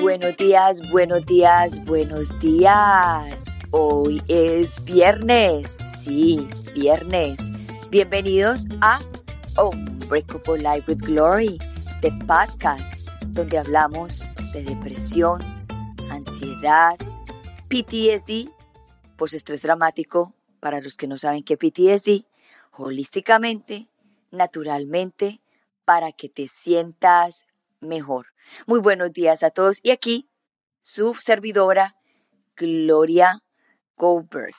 Buenos días, buenos días, buenos días. Hoy es viernes. Sí, viernes. Bienvenidos a Unbreakable Life with Glory, the podcast donde hablamos de depresión, ansiedad, PTSD, postestrés dramático, para los que no saben qué PTSD, holísticamente, naturalmente, para que te sientas mejor. Muy buenos días a todos y aquí su servidora Gloria Goldberg.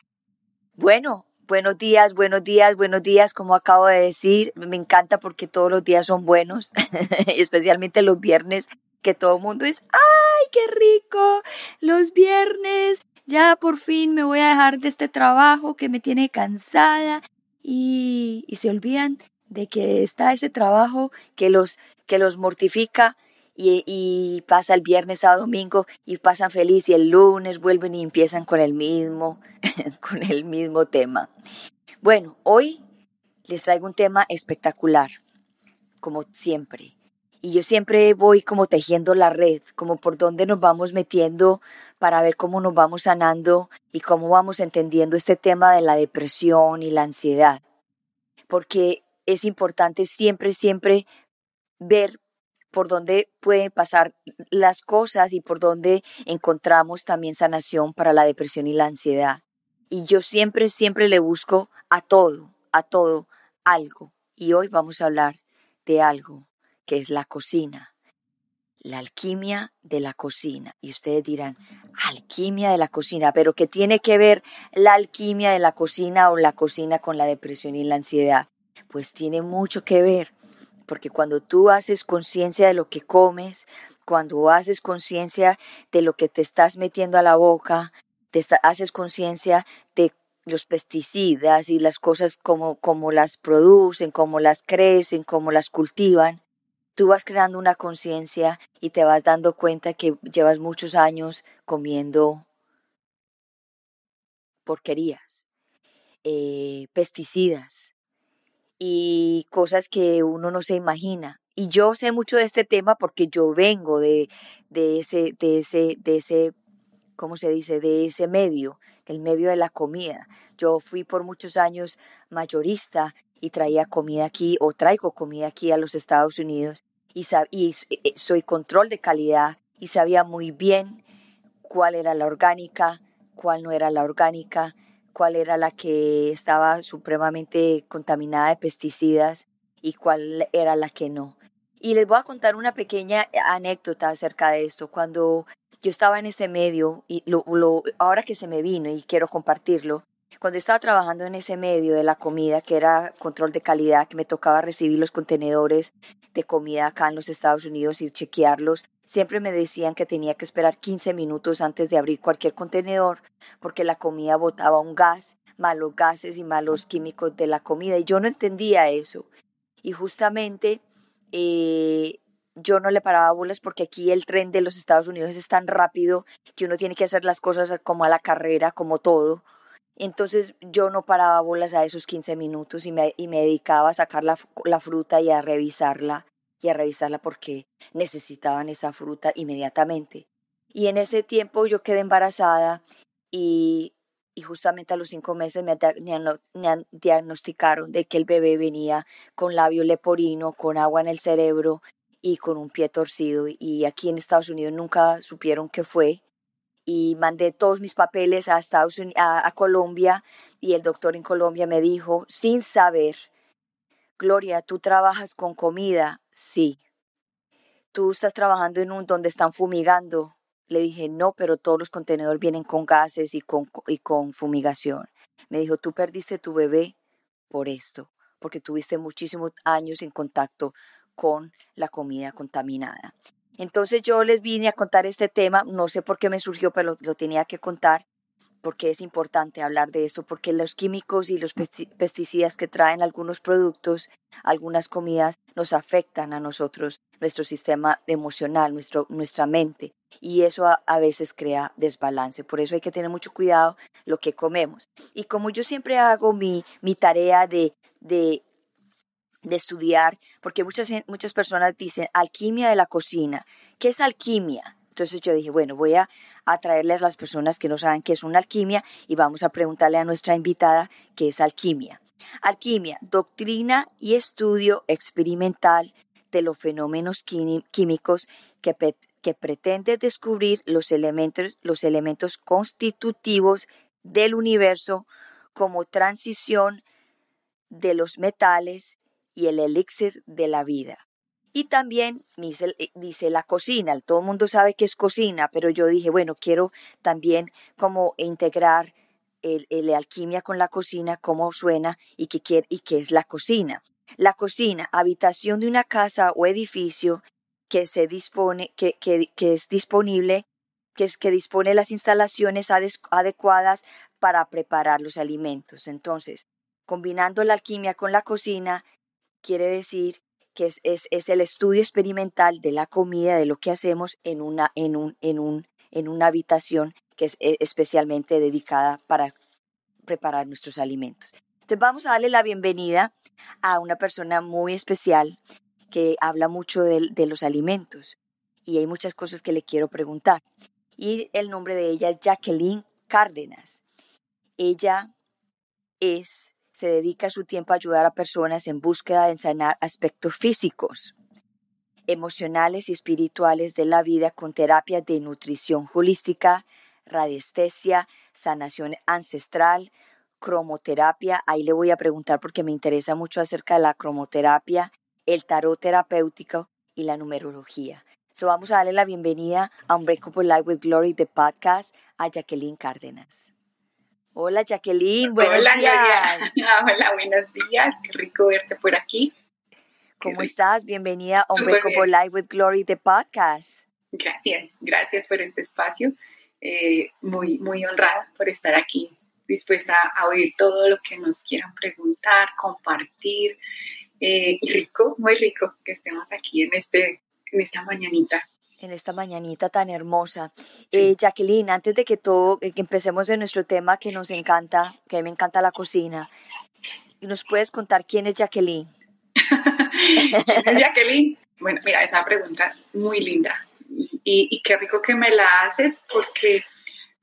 Bueno, buenos días, buenos días, buenos días, como acabo de decir, me encanta porque todos los días son buenos, especialmente los viernes, que todo el mundo es, ¡ay, qué rico! Los viernes, ya por fin me voy a dejar de este trabajo que me tiene cansada y, y se olvidan de que está ese trabajo que los, que los mortifica y, pasa el viernes a domingo y pasan feliz y el lunes vuelven y empiezan con el mismo, con el mismo tema. Bueno, hoy les traigo un tema espectacular, como siempre. Y yo siempre voy como tejiendo la red, como por dónde nos vamos metiendo para ver cómo nos vamos sanando y cómo vamos entendiendo este tema de la depresión y la ansiedad. Porque es importante siempre, siempre ver por dónde pueden pasar las cosas y por dónde encontramos también sanación para la depresión y la ansiedad. Y yo siempre, siempre le busco a todo, a todo, algo. Y hoy vamos a hablar de algo que es la cocina, la alquimia de la cocina. Y ustedes dirán, alquimia de la cocina, pero ¿qué tiene que ver la alquimia de la cocina o la cocina con la depresión y la ansiedad? Pues tiene mucho que ver, porque cuando tú haces conciencia de lo que comes, cuando haces conciencia de lo que te estás metiendo a la boca, te haces conciencia de los pesticidas y las cosas como, como las producen, cómo las crecen, cómo las cultivan, tú vas creando una conciencia y te vas dando cuenta que llevas muchos años comiendo porquerías, eh, pesticidas, y cosas que uno no se imagina. Y yo sé mucho de este tema porque yo vengo de, de ese, de ese, de ese, ¿cómo se dice? De ese medio, el medio de la comida. Yo fui por muchos años mayorista y traía comida aquí o traigo comida aquí a los Estados Unidos y, y eh, soy control de calidad y sabía muy bien cuál era la orgánica, cuál no era la orgánica, cuál era la que estaba supremamente contaminada de pesticidas y cuál era la que no. Y les voy a contar una pequeña anécdota acerca de esto. Cuando yo estaba en ese medio, y lo, ahora que se me vino y quiero compartirlo, cuando estaba trabajando en ese medio de la comida, que era control de calidad, que me tocaba recibir los contenedores de comida acá en los Estados Unidos y chequearlos, siempre me decían que tenía que esperar 15 minutos antes de abrir cualquier contenedor porque la comida botaba un gas, malos gases y malos químicos de la comida y yo no entendía eso. Y justamente eh, yo no le paraba bolas porque aquí el tren de los Estados Unidos es tan rápido que uno tiene que hacer las cosas como a la carrera, como todo. Entonces yo no paraba bolas a esos 15 minutos y me, y me dedicaba a sacar la, la fruta y a revisarla y a revisarla porque necesitaban esa fruta inmediatamente. Y en ese tiempo yo quedé embarazada y, y justamente a los cinco meses me, me diagnosticaron de que el bebé venía con labio leporino, con agua en el cerebro y con un pie torcido. Y aquí en Estados Unidos nunca supieron qué fue. Y mandé todos mis papeles a, Estados Unidos, a Colombia y el doctor en Colombia me dijo, sin saber, Gloria, ¿tú trabajas con comida? Sí. ¿Tú estás trabajando en un donde están fumigando? Le dije, no, pero todos los contenedores vienen con gases y con, y con fumigación. Me dijo, tú perdiste tu bebé por esto, porque tuviste muchísimos años en contacto con la comida contaminada. Entonces yo les vine a contar este tema, no sé por qué me surgió, pero lo tenía que contar porque es importante hablar de esto, porque los químicos y los pesticidas que traen algunos productos, algunas comidas, nos afectan a nosotros, nuestro sistema emocional, nuestro, nuestra mente, y eso a, veces crea desbalance. Por eso hay que tener mucho cuidado lo que comemos. Y como yo siempre hago mi, mi tarea de, de, de estudiar, porque muchas, muchas personas dicen alquimia de la cocina. ¿Qué es alquimia? Entonces yo dije, bueno, voy a, a traerles a las personas que no saben qué es una alquimia y vamos a preguntarle a nuestra invitada qué es alquimia. Alquimia, doctrina y estudio experimental de los fenómenos químicos que, que pretende descubrir los elementos, los elementos constitutivos del universo como transición de los metales y el elixir de la vida. Y también dice, eh, dice, la cocina, todo el mundo sabe que es cocina, pero yo dije, bueno, quiero también como integrar el, alquimia con la cocina, cómo suena y qué, y qué es la cocina. La cocina, habitación de una casa o edificio que se dispone, que, que, es disponible, que, es, que dispone las instalaciones adecuadas para preparar los alimentos. Entonces, combinando la alquimia con la cocina, quiere decir que es, es, el estudio experimental de la comida, de lo que hacemos en una, en un, en un, en una habitación que es eh, especialmente dedicada para preparar nuestros alimentos. Entonces vamos a darle la bienvenida a una persona muy especial que habla mucho de, de los alimentos y hay muchas cosas que le quiero preguntar. Y el nombre de ella es Jacqueline Cárdenas. Ella es se dedica su tiempo a ayudar a personas en búsqueda de sanar aspectos físicos, emocionales y espirituales de la vida con terapias de nutrición holística, radiestesia, sanación ancestral, cromoterapia. Ahí le voy a preguntar porque me interesa mucho acerca de la cromoterapia, el tarot terapéutico y la numerología. So vamos a darle la bienvenida a Unbreakable Life with Glory de podcast a Jacqueline Cárdenas. Hola Jacqueline, buenos Hola, días. Hola, buenos días, qué rico verte por aquí. ¿Cómo estás? Bienvenida a Unbreakable Life with Glory, de podcast. Gracias, gracias por este espacio. Eh, muy, muy honrada por estar aquí, dispuesta a oír todo lo que nos quieran preguntar, compartir. Eh, y rico, muy rico que estemos aquí en, este, en esta mañanita en esta mañanita tan hermosa. Eh, Jacqueline, antes de que todo, eh, que empecemos en nuestro tema que nos encanta, que a mí me encanta la cocina, ¿nos puedes contar quién es Jacqueline? ¿Quién es Jacqueline? Bueno, mira, esa pregunta muy linda y, y, qué rico que me la haces porque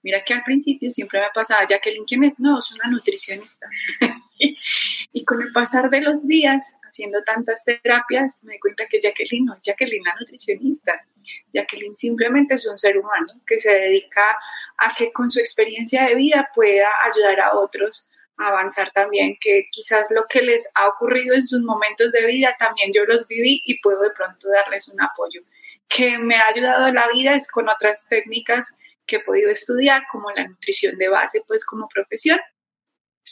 mira que al principio siempre me pasaba, Jacqueline, ¿quién es? No, es una nutricionista. y con el pasar de los días, haciendo tantas terapias, me di cuenta que Jacqueline no es Jacqueline la nutricionista. Jacqueline simplemente es un ser humano que se dedica a que con su experiencia de vida pueda ayudar a otros a avanzar también, que quizás lo que les ha ocurrido en sus momentos de vida también yo los viví y puedo de pronto darles un apoyo. Que me ha ayudado la vida es con otras técnicas que he podido estudiar, como la nutrición de base, pues como profesión,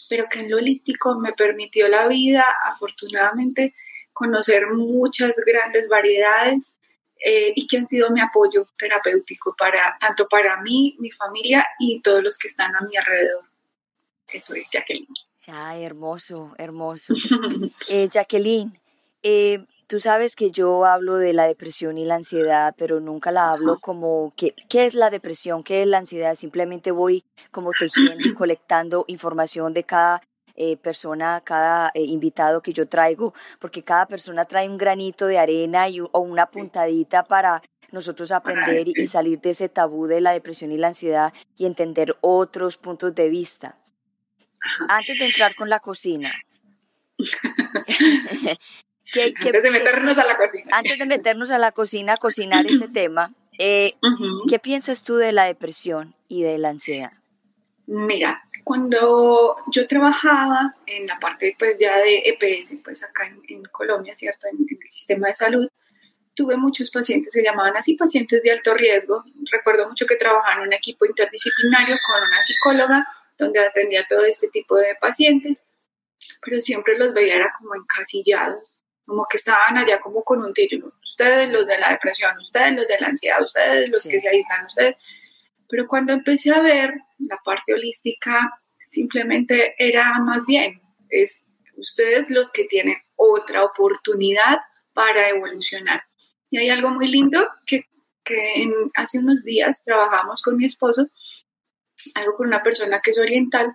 pero que en lo holístico me permitió la vida, afortunadamente, conocer muchas grandes variedades eh, y que han sido mi apoyo terapéutico para tanto para mí, mi familia y todos los que están a mi alrededor. Eso es Jacqueline. Ay, hermoso, hermoso. eh, Jacqueline, eh, Tú sabes que yo hablo de la depresión y la ansiedad, pero nunca la hablo como que, qué es la depresión, qué es la ansiedad. Simplemente voy como tejiendo y colectando información de cada eh, persona, cada eh, invitado que yo traigo, porque cada persona trae un granito de arena y, o una puntadita para nosotros aprender y salir de ese tabú de la depresión y la ansiedad y entender otros puntos de vista. Antes de entrar con la cocina, antes de meternos a la cocina. Antes de meternos a la cocina a cocinar este tema, eh, ¿qué piensas tú de la depresión y de la ansiedad? Mira, cuando yo trabajaba en la parte pues ya de EPS, pues acá en, Colombia, ¿cierto? En, el sistema de salud, tuve muchos pacientes que llamaban así pacientes de alto riesgo. Recuerdo mucho que trabajaba en un equipo interdisciplinario con una psicóloga donde atendía todo este tipo de pacientes, pero siempre los veía era como encasillados como que estaban allá como con un título. Ustedes los de la depresión, ustedes los de la ansiedad, ustedes los que se aíslan, ustedes. Pero cuando empecé a ver la parte holística, simplemente era más bien, es ustedes los que tienen otra oportunidad para evolucionar. Y hay algo muy lindo que, que hace unos días trabajamos con mi esposo, algo con una persona que es oriental,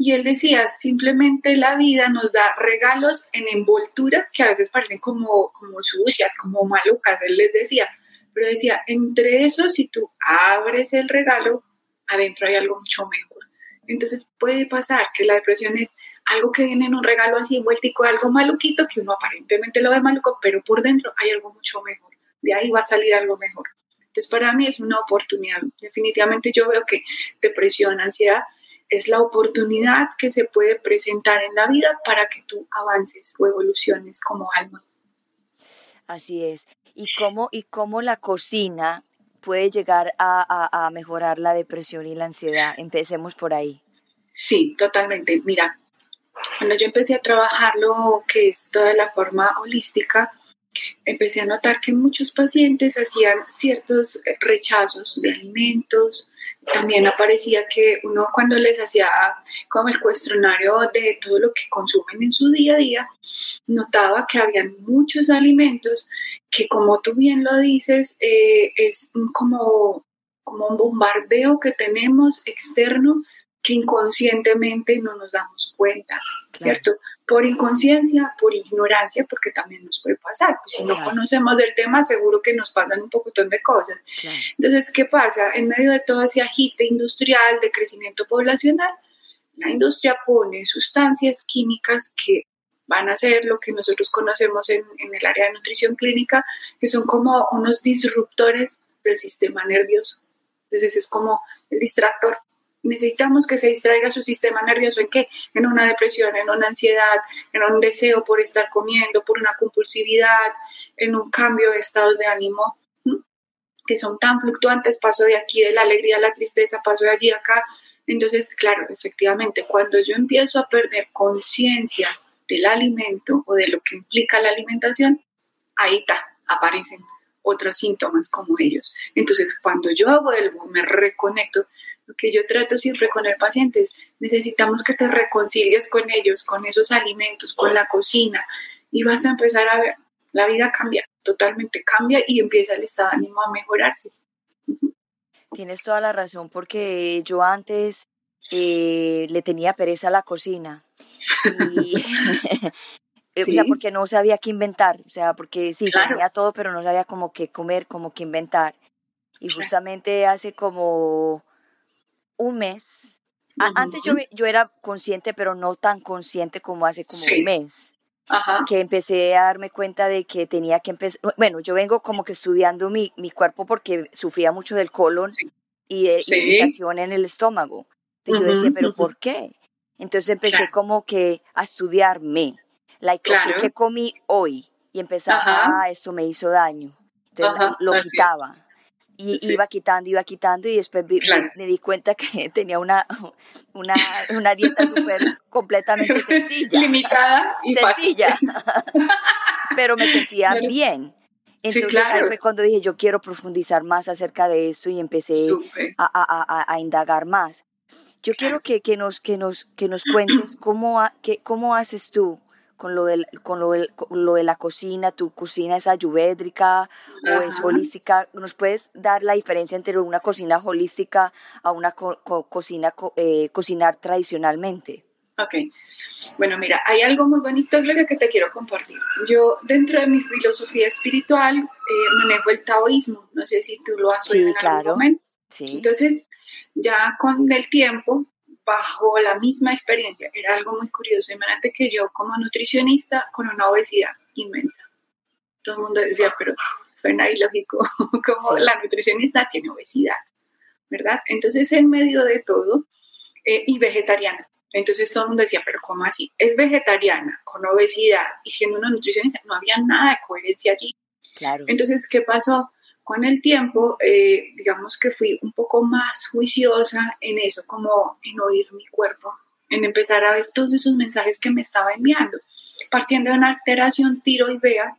y él decía, simplemente la vida nos da regalos en envolturas que a veces parecen como, como sucias, como malucas, él les decía, pero decía, entre eso, si tú abres el regalo, adentro hay algo mucho mejor. Entonces puede pasar que la depresión es algo que viene en un regalo así envueltico, algo maluquito, que uno aparentemente lo ve maluco, pero por dentro hay algo mucho mejor. De ahí va a salir algo mejor. Entonces para mí es una oportunidad. Definitivamente yo veo que depresión, ansiedad, es la oportunidad que se puede presentar en la vida para que tú avances o evoluciones como alma. Así es. ¿Y cómo, y cómo la cocina puede llegar a, a, mejorar la depresión y la ansiedad? Empecemos por ahí. Sí, totalmente. Mira, cuando yo empecé a trabajar lo que es toda la forma holística, empecé a notar que muchos pacientes hacían ciertos rechazos de alimentos. También aparecía que uno cuando les hacía como el cuestionario de todo lo que consumen en su día a día, notaba que habían muchos alimentos que como tú bien lo dices, eh, es como, como un bombardeo que tenemos externo que inconscientemente no nos damos cuenta, ¿cierto? Por inconsciencia, por ignorancia, porque también nos puede pasar. Pues si no conocemos del tema, seguro que nos pasan un poquitón de cosas. Entonces, ¿qué pasa? En medio de todo ese agite industrial de crecimiento poblacional, la industria pone sustancias químicas que van a ser lo que nosotros conocemos en, en el área de nutrición clínica, que son como unos disruptores del sistema nervioso. Entonces, es como el distractor necesitamos que se distraiga su sistema nervioso en qué? En una depresión, en una ansiedad, en un deseo por estar comiendo, por una compulsividad, en un cambio de estados de ánimo que son tan fluctuantes, paso de aquí de la alegría a la tristeza, paso de allí a acá. Entonces, claro, efectivamente, cuando yo empiezo a perder conciencia del alimento o de lo que implica la alimentación, ahí está, aparecen otros síntomas como ellos. Entonces, cuando yo vuelvo, me reconecto, lo que yo trato siempre con el paciente es, necesitamos que te reconcilies con ellos, con esos alimentos, con la cocina, y vas a empezar a ver, la vida cambia, totalmente cambia y empieza el estado de ánimo a mejorarse. Tienes toda la razón, porque yo antes eh, le tenía pereza a la cocina. Y, O sea, porque no sabía qué inventar, o sea, porque sí, tenía todo, pero no sabía cómo qué comer, cómo qué inventar. Y justamente hace como un mes. Antes yo, yo era consciente, pero no tan consciente como hace como un mes. Que empecé a darme cuenta de que tenía que empezar. Bueno, yo vengo como que estudiando mi, mi cuerpo porque sufría mucho del colon y de irritación en el estómago. Pero yo decía, ¿pero por qué? Entonces empecé como que a estudiarme. Like, ¿qué comí hoy? Y empezaba, ah, esto me hizo daño. Entonces lo quitaba y iba quitando, iba quitando y después me, di cuenta que tenía una, una, una dieta súper completamente sencilla. Limitada y sencilla. Pero me sentía bien. Entonces ahí fue cuando dije, yo quiero profundizar más acerca de esto y empecé a, a, a, indagar más. Yo quiero que, que, nos, que, nos, que nos cuentes cómo, que, cómo haces tú con lo, de, con lo, lo de la cocina, tu cocina es ayurvédica o es holística. ¿Nos puedes dar la diferencia entre una cocina holística a una cocina, eh, cocinar tradicionalmente? Ok. Bueno, mira, hay algo muy bonito, Gloria, que te quiero compartir. Yo, dentro de mi filosofía espiritual, eh, manejo el taoísmo. No sé si tú lo has oído en claro. algún momento. Sí. Entonces, ya con el tiempo, bajo la misma experiencia. Era algo muy curioso. Imagínate que yo como nutricionista con una obesidad inmensa. Todo el mundo decía, pero suena ilógico como la nutricionista tiene obesidad, ¿verdad? Entonces en medio de todo, eh, y vegetariana. Entonces todo el mundo decía, pero ¿cómo así? Es vegetariana, con obesidad, y siendo una nutricionista, no había nada de coherencia allí. Claro. Entonces, ¿qué pasó? Con el tiempo, eh, digamos que fui un poco más juiciosa en eso, como en oír mi cuerpo, en empezar a ver todos esos mensajes que me estaba enviando, partiendo de una alteración tiroidea,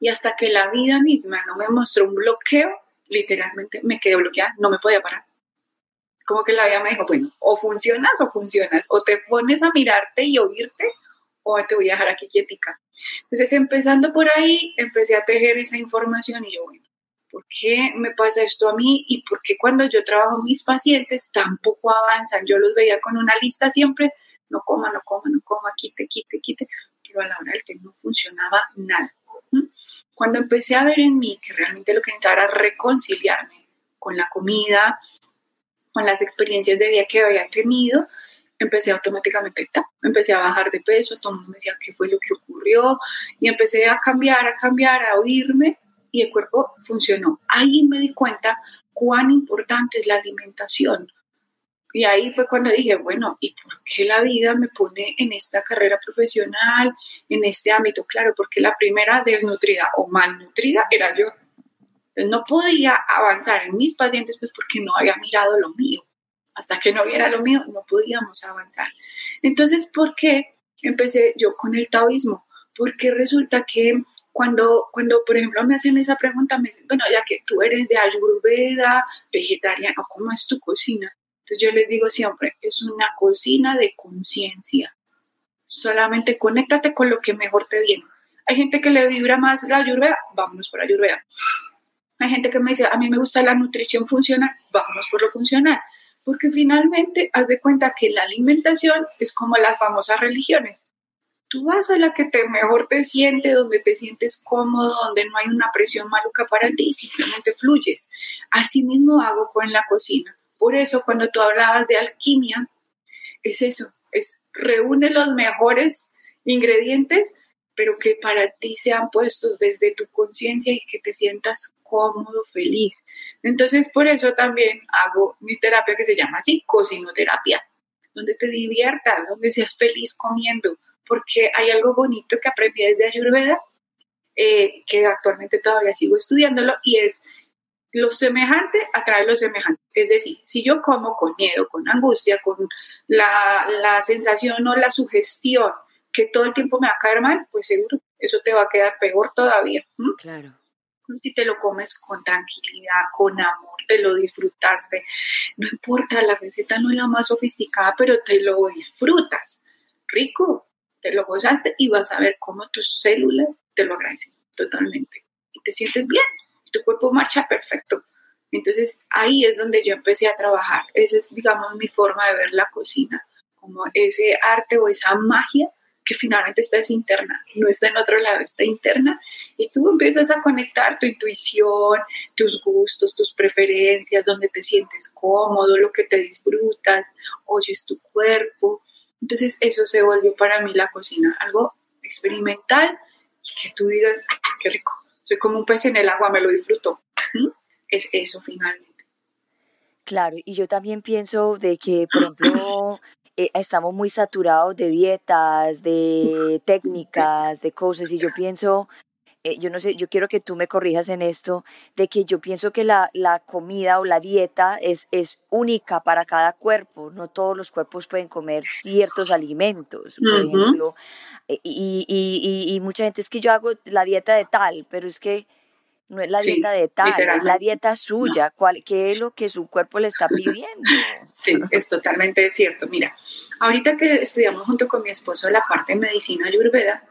y hasta que la vida misma no me mostró un bloqueo, literalmente me quedé bloqueada, no me podía parar. Como que la vida me dijo, bueno, o funcionas o funcionas, o te pones a mirarte y oírte, o te voy a dejar aquí quietica. Entonces, empezando por ahí, empecé a tejer esa información y yo, bueno, ¿por qué me pasa esto a mí? ¿Y por qué cuando yo trabajo mis pacientes tampoco avanzan? Yo los veía con una lista siempre, no coma, no coma, no coma, quite, quite, quite, pero a la hora del té no funcionaba nada. Cuando empecé a ver en mí que realmente lo que necesitaba era reconciliarme con la comida, con las experiencias de vida que había tenido, empecé automáticamente, empecé a bajar de peso, todo el mundo me decía qué fue lo que ocurrió y empecé a cambiar, a cambiar, a oírme y el cuerpo funcionó. Ahí me di cuenta cuán importante es la alimentación. Y ahí fue cuando dije, bueno, ¿y por qué la vida me pone en esta carrera profesional, en este ámbito? Claro, porque la primera desnutrida o malnutrida era yo. Entonces no podía avanzar en mis pacientes pues porque no había mirado lo mío. Hasta que no viera lo mío, no podíamos avanzar. Entonces, ¿por qué empecé yo con el taoísmo? Porque resulta que cuando, cuando, por ejemplo, me hacen esa pregunta, me dicen, bueno, ya que tú eres de ayurveda, vegetariano, ¿cómo es tu cocina? Entonces yo les digo siempre, es una cocina de conciencia. Solamente conéctate con lo que mejor te viene. Hay gente que le vibra más la ayurveda, vámonos por ayurveda. Hay gente que me dice, a mí me gusta la nutrición funcional, vámonos por lo funcional. Porque finalmente, haz de cuenta que la alimentación es como las famosas religiones tú vas a la que te mejor te siente, donde te sientes cómodo, donde no hay una presión maluca para ti, simplemente fluyes. Así mismo hago con la cocina. Por eso cuando tú hablabas de alquimia, es eso, es reúne los mejores ingredientes, pero que para ti sean puestos desde tu conciencia y que te sientas cómodo, feliz. Entonces, por eso también hago mi terapia que se llama así, cocinoterapia, donde te diviertas, donde seas feliz comiendo, porque hay algo bonito que aprendí desde Ayurveda, eh, que actualmente todavía sigo estudiándolo, y es lo semejante atrae lo semejante. Es decir, si yo como con miedo, con angustia, con la, la sensación o la sugestión que todo el tiempo me va a caer mal, pues seguro eso te va a quedar peor todavía. Claro. Si te lo comes con tranquilidad, con amor, te lo disfrutaste. No importa, la receta no es la más sofisticada, pero te lo disfrutas. Rico, te lo gozaste y vas a ver cómo tus células te lo agradecen totalmente. Y te sientes bien, tu cuerpo marcha perfecto. Entonces ahí es donde yo empecé a trabajar. Esa es, digamos, mi forma de ver la cocina, como ese arte o esa magia que finalmente está es interna, no está en otro lado, está interna. Y tú empiezas a conectar tu intuición, tus gustos, tus preferencias, donde te sientes cómodo, lo que te disfrutas, oyes tu cuerpo entonces eso se volvió para mí la cocina, algo experimental y que tú digas, qué rico, soy como un pez en el agua, me lo disfruto. Es eso finalmente. Claro, y yo también pienso de que, por ejemplo, eh, estamos muy saturados de dietas, de técnicas, de cosas, y yo pienso eh, yo no sé, yo quiero que tú me corrijas en esto, de que yo pienso que la, la comida o la dieta es, es única para cada cuerpo, no todos los cuerpos pueden comer ciertos alimentos, por ejemplo, eh, y, y, y, mucha gente es que yo hago la dieta de tal, pero es que no es la dieta de tal, es la dieta suya, cuál, qué es lo que su cuerpo le está pidiendo. Sí, es totalmente cierto. Mira, ahorita que estudiamos junto con mi esposo la parte de medicina ayurveda,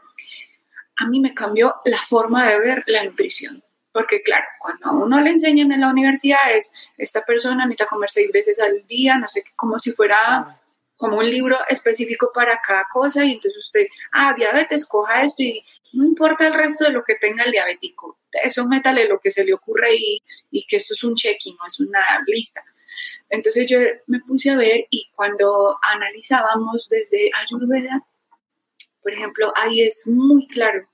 a mí me cambió la forma de ver la nutrición. Porque claro, cuando a uno le enseñan en la universidad es, esta persona necesita comer seis veces al día, no sé, como si fuera como un libro específico para cada cosa y entonces usted, ah, diabetes, coja esto y no importa el resto de lo que tenga el diabético, eso métale lo que se le ocurre y, y que esto es un check-in, no es una lista. Entonces yo me puse a ver y cuando analizábamos desde Ayurveda, por ejemplo, ahí es muy claro,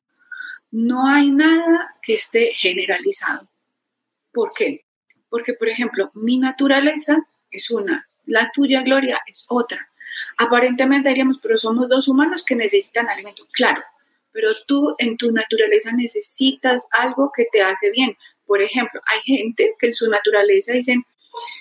no hay nada que esté generalizado. ¿Por qué? Porque, por ejemplo, mi naturaleza es una, la tuya, Gloria, es otra. Aparentemente diríamos, pero somos dos humanos que necesitan alimento. Claro, pero tú en tu naturaleza necesitas algo que te hace bien. Por ejemplo, hay gente que en su naturaleza dicen,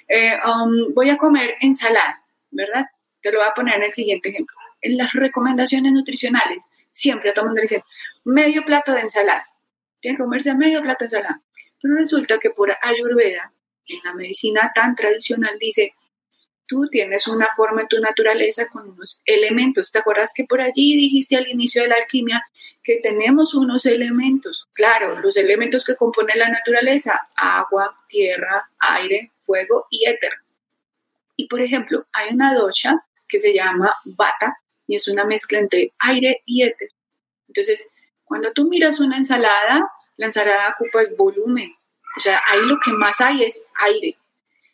eh, um, voy a comer ensalada, ¿verdad? Te lo voy a poner en el siguiente ejemplo en las recomendaciones nutricionales, siempre a todo le dicen medio plato de ensalada. Tiene que comerse medio plato de ensalada. Pero resulta que por Ayurveda, en la medicina tan tradicional, dice, tú tienes una forma en tu naturaleza con unos elementos. ¿Te acuerdas que por allí dijiste al inicio de la alquimia que tenemos unos elementos? Claro, los elementos que componen la naturaleza, agua, tierra, aire, fuego y éter. Y por ejemplo, hay una docha que se llama bata, y es una mezcla entre aire y éter. Entonces, Cuando tú miras una ensalada, la ensalada ocupa el volumen. O sea, ahí lo que más hay es aire.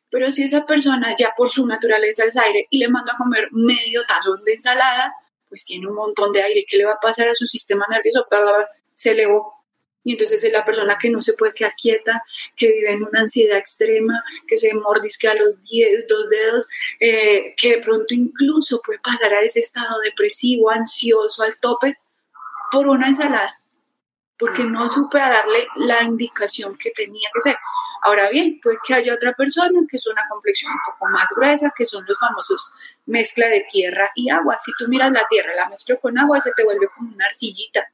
Pero si esa persona ya por su naturaleza es aire y le manda a comer medio tazón de ensalada, pues tiene un montón de aire. ¿Qué le va a pasar a su sistema nervioso? Se elevó. Y entonces es la persona que no se puede quedar quieta, que vive en una ansiedad extrema, que se mordisque a los diez, dos dedos, eh, que de pronto incluso puede pasar a ese estado depresivo, ansioso, al tope, por una ensalada, porque no supe darle la indicación que tenía que ser. Ahora bien, puede que haya otra persona que es una complexión un poco más gruesa, que son los famosos mezcla de tierra y agua. Si tú miras la tierra, la mezclo con agua, se te vuelve como una arcillita.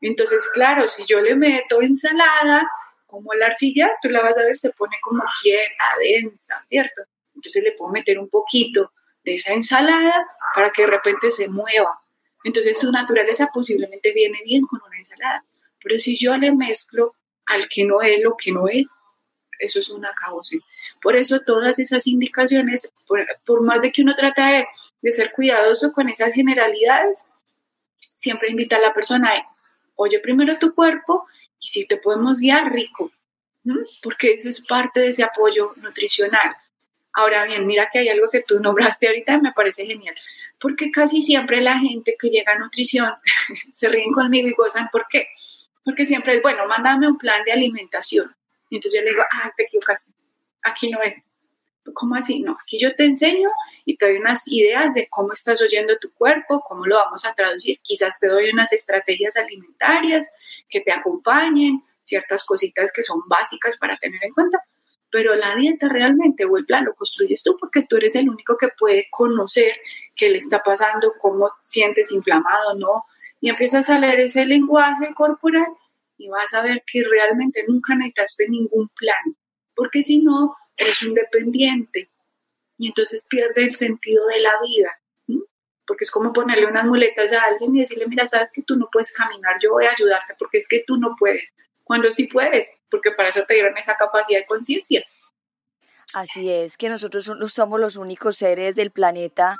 Entonces, claro, si yo le meto ensalada, como la arcilla, tú la vas a ver, se pone como quieta, densa, ¿cierto? Entonces le puedo meter un poquito de esa ensalada para que de repente se mueva. Entonces su naturaleza posiblemente viene bien con una ensalada. Pero si yo le mezclo al que no es lo que no es, eso es una causa. Por eso todas esas indicaciones, por, más de que uno trata de, ser cuidadoso con esas generalidades, siempre invita a la persona a, oye primero tu cuerpo y si te podemos guiar, rico, porque eso es parte de ese apoyo nutricional. Ahora bien, mira que hay algo que tú nombraste ahorita me parece genial, porque casi siempre la gente que llega a nutrición se ríen conmigo y gozan, ¿por qué? Siempre es, bueno, mándame un plan de alimentación. Y entonces yo le digo, ah, te equivocaste, aquí no es. ¿Cómo así? No, aquí yo te enseño y te doy unas ideas de cómo estás oyendo tu cuerpo, cómo lo vamos a traducir. Quizás te doy unas estrategias alimentarias que te acompañen, ciertas cositas que son básicas para tener en cuenta. Pero la dieta realmente o el plan lo construyes tú porque tú eres el único que puede conocer qué le está pasando, cómo sientes inflamado no. Y empiezas a leer ese lenguaje corporal y vas a ver que realmente nunca necesitaste ningún plan, porque si no, eres un dependiente y entonces pierde el sentido de la vida, porque es como ponerle unas muletas a alguien y decirle, mira, sabes que tú no puedes caminar, yo voy a ayudarte porque es que tú no puedes, cuando sí puedes, porque para eso te dieron esa capacidad de conciencia. Así es, que nosotros somos los únicos seres del planeta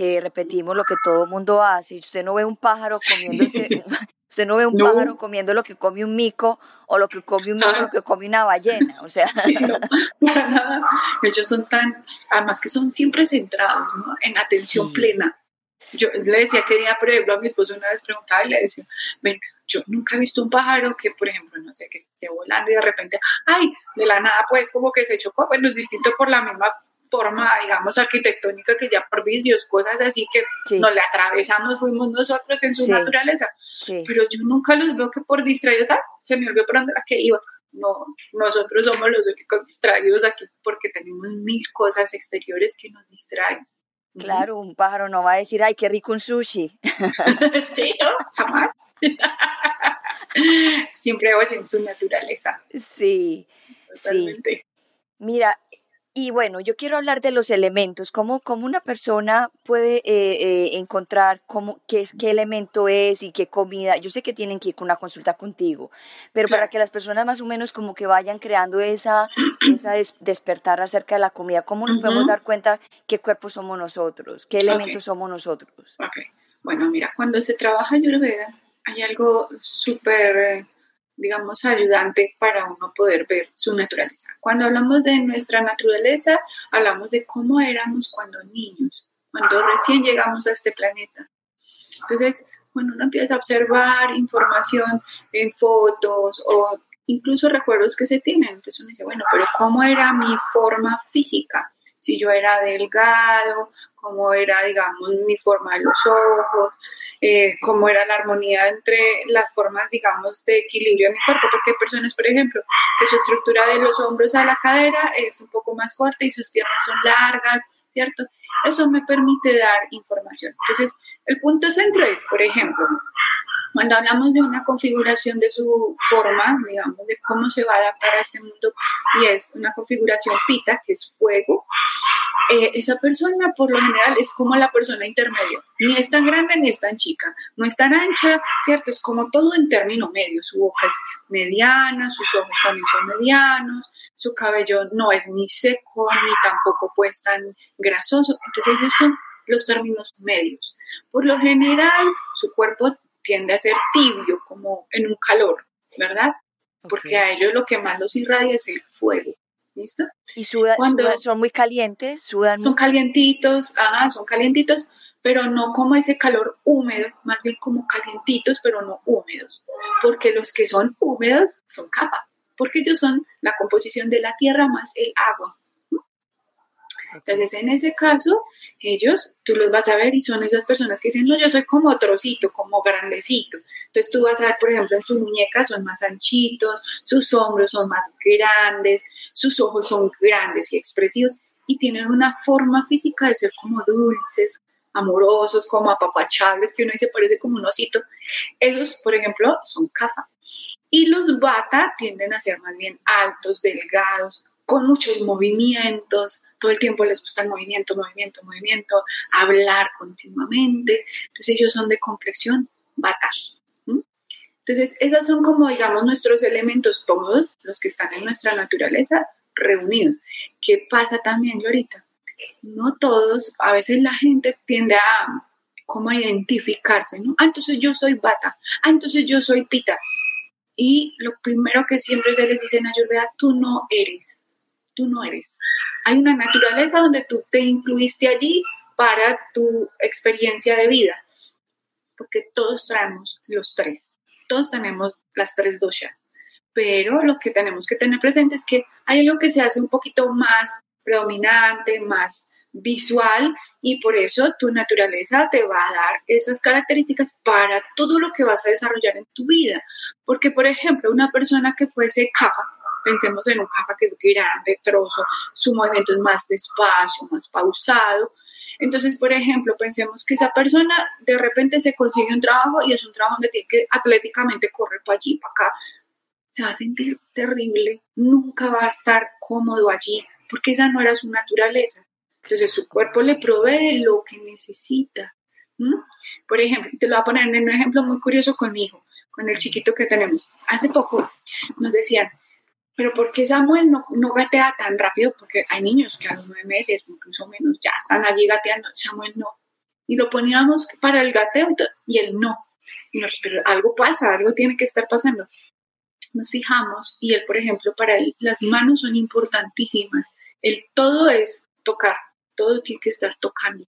que repetimos lo que todo mundo hace. Usted no ve un pájaro comiéndose, Usted no ve un pájaro comiendo lo que come un mico o lo que come un mico, lo que come una ballena, o sea. Ellos son tan, además que son siempre centrados, ¿no? En atención plena. Yo le decía que día, por ejemplo, a mi esposo una vez preguntaba y le decía, ven, yo nunca he visto un pájaro que, por ejemplo, no sé, que esté volando y de repente, ay, de la nada, pues como que se chocó. Bueno, es distinto por la misma forma, digamos, arquitectónica que ya por vidrios, cosas así que nos le atravesamos, fuimos nosotros en su naturaleza. Pero yo nunca los veo que por distraídos, ah, se me olvidó por dónde que iba. No, nosotros somos los únicos distraídos aquí porque tenemos mil cosas exteriores que nos distraen. Claro, un pájaro no va a decir, ay, qué rico un sushi. sí, no, jamás. Siempre oyen su naturaleza. Sí, Totalmente. sí. Mira, y bueno, yo quiero hablar de los elementos, cómo, cómo una persona puede eh, eh, encontrar cómo, qué, qué elemento es y qué comida. Yo sé que tienen que ir con una consulta contigo, pero para que las personas más o menos como que vayan creando esa, esa despertar acerca de la comida, ¿cómo nos podemos dar cuenta qué cuerpo somos nosotros, qué elementos somos nosotros? Okay. Bueno, mira, cuando se trabaja Ayurveda hay algo súper digamos, ayudante para uno poder ver su naturaleza. Cuando hablamos de nuestra naturaleza, hablamos de cómo éramos cuando niños, cuando recién llegamos a este planeta. Entonces, cuando uno empieza a observar información en fotos o incluso recuerdos que se tienen, entonces uno dice, bueno, pero ¿cómo era mi forma física? Si yo era delgado, cómo era, digamos, mi forma de los ojos, eh, cómo era la armonía entre las formas, digamos, de equilibrio de mi cuerpo, porque hay personas, por ejemplo, que su estructura de los hombros a la cadera es un poco más corta y sus piernas son largas, ¿cierto? Eso me permite dar información. Entonces, el punto centro es, por ejemplo, cuando hablamos de una configuración de su forma, digamos, de cómo se va a adaptar a este mundo, y es una configuración pita, que es fuego, eh, esa persona por lo general es como la persona intermedio. Ni es tan grande ni es tan chica. No es tan ancha, ¿cierto? Es como todo en término medio. Su boca es mediana, sus ojos también son medianos, su cabello no es ni seco ni tampoco pues tan grasoso. Entonces esos son los términos medios. Por lo general, su cuerpo tiende a ser tibio, como en un calor, ¿verdad? Porque a ellos lo que más los irradia es el fuego. ¿Listo? Y sudan, son muy calientes, sudan Son calientitos, ajá, son calientitos, pero no como ese calor húmedo, más bien como calientitos, pero no húmedos. Porque los que son húmedos son capa, porque ellos son la composición de la tierra más el agua. Entonces, en ese caso, ellos, tú los vas a ver y son esas personas que dicen, no, yo soy como trocito, como grandecito. Entonces, tú vas a ver, por ejemplo, en sus muñecas son más anchitos, sus hombros son más grandes, sus ojos son grandes y expresivos y tienen una forma física de ser como dulces, amorosos, como apapachables, que uno dice parece como un osito. Esos, por ejemplo, son kafa. Y los bata tienden a ser más bien altos, delgados, con muchos movimientos, todo el tiempo les gusta el movimiento, movimiento, movimiento, hablar continuamente. Entonces ellos son de complexión bata. Entonces, esos son como, digamos, nuestros elementos, todos los que están en nuestra naturaleza reunidos. ¿Qué pasa también, ahorita? No todos, a veces la gente tiende a como a identificarse, ¿no? Ah, entonces yo soy bata, ah, entonces yo soy pita. Y lo primero que siempre se les dice en Ayurveda, tú no eres tú no eres. Hay una naturaleza donde tú te incluiste allí para tu experiencia de vida, porque todos traemos los tres, todos tenemos las tres doshas, pero lo que tenemos que tener presente es que hay algo que se hace un poquito más predominante, más visual y por eso tu naturaleza te va a dar esas características para todo lo que vas a desarrollar en tu vida. Porque, por ejemplo, una persona que fuese kafa, Pensemos en un caja que es grande, trozo, su movimiento es más despacio, más pausado. Entonces, por ejemplo, pensemos que esa persona de repente se consigue un trabajo y es un trabajo donde tiene que atléticamente correr para allí, para acá. Se va a sentir terrible, nunca va a estar cómodo allí, porque esa no era su naturaleza. Entonces, su cuerpo le provee lo que necesita. Por ejemplo, te lo voy a poner en un ejemplo muy curioso con mi hijo, con el chiquito que tenemos. Hace poco nos decían, pero ¿por qué Samuel no, no gatea tan rápido? Porque hay niños que a los nueve meses, incluso menos, ya están allí gateando, Samuel no. Y lo poníamos para el gateo y, él no. Y nos, pero algo pasa, algo tiene que estar pasando. Nos fijamos y él, por ejemplo, para él las manos son importantísimas. El todo es tocar, todo tiene que estar tocando.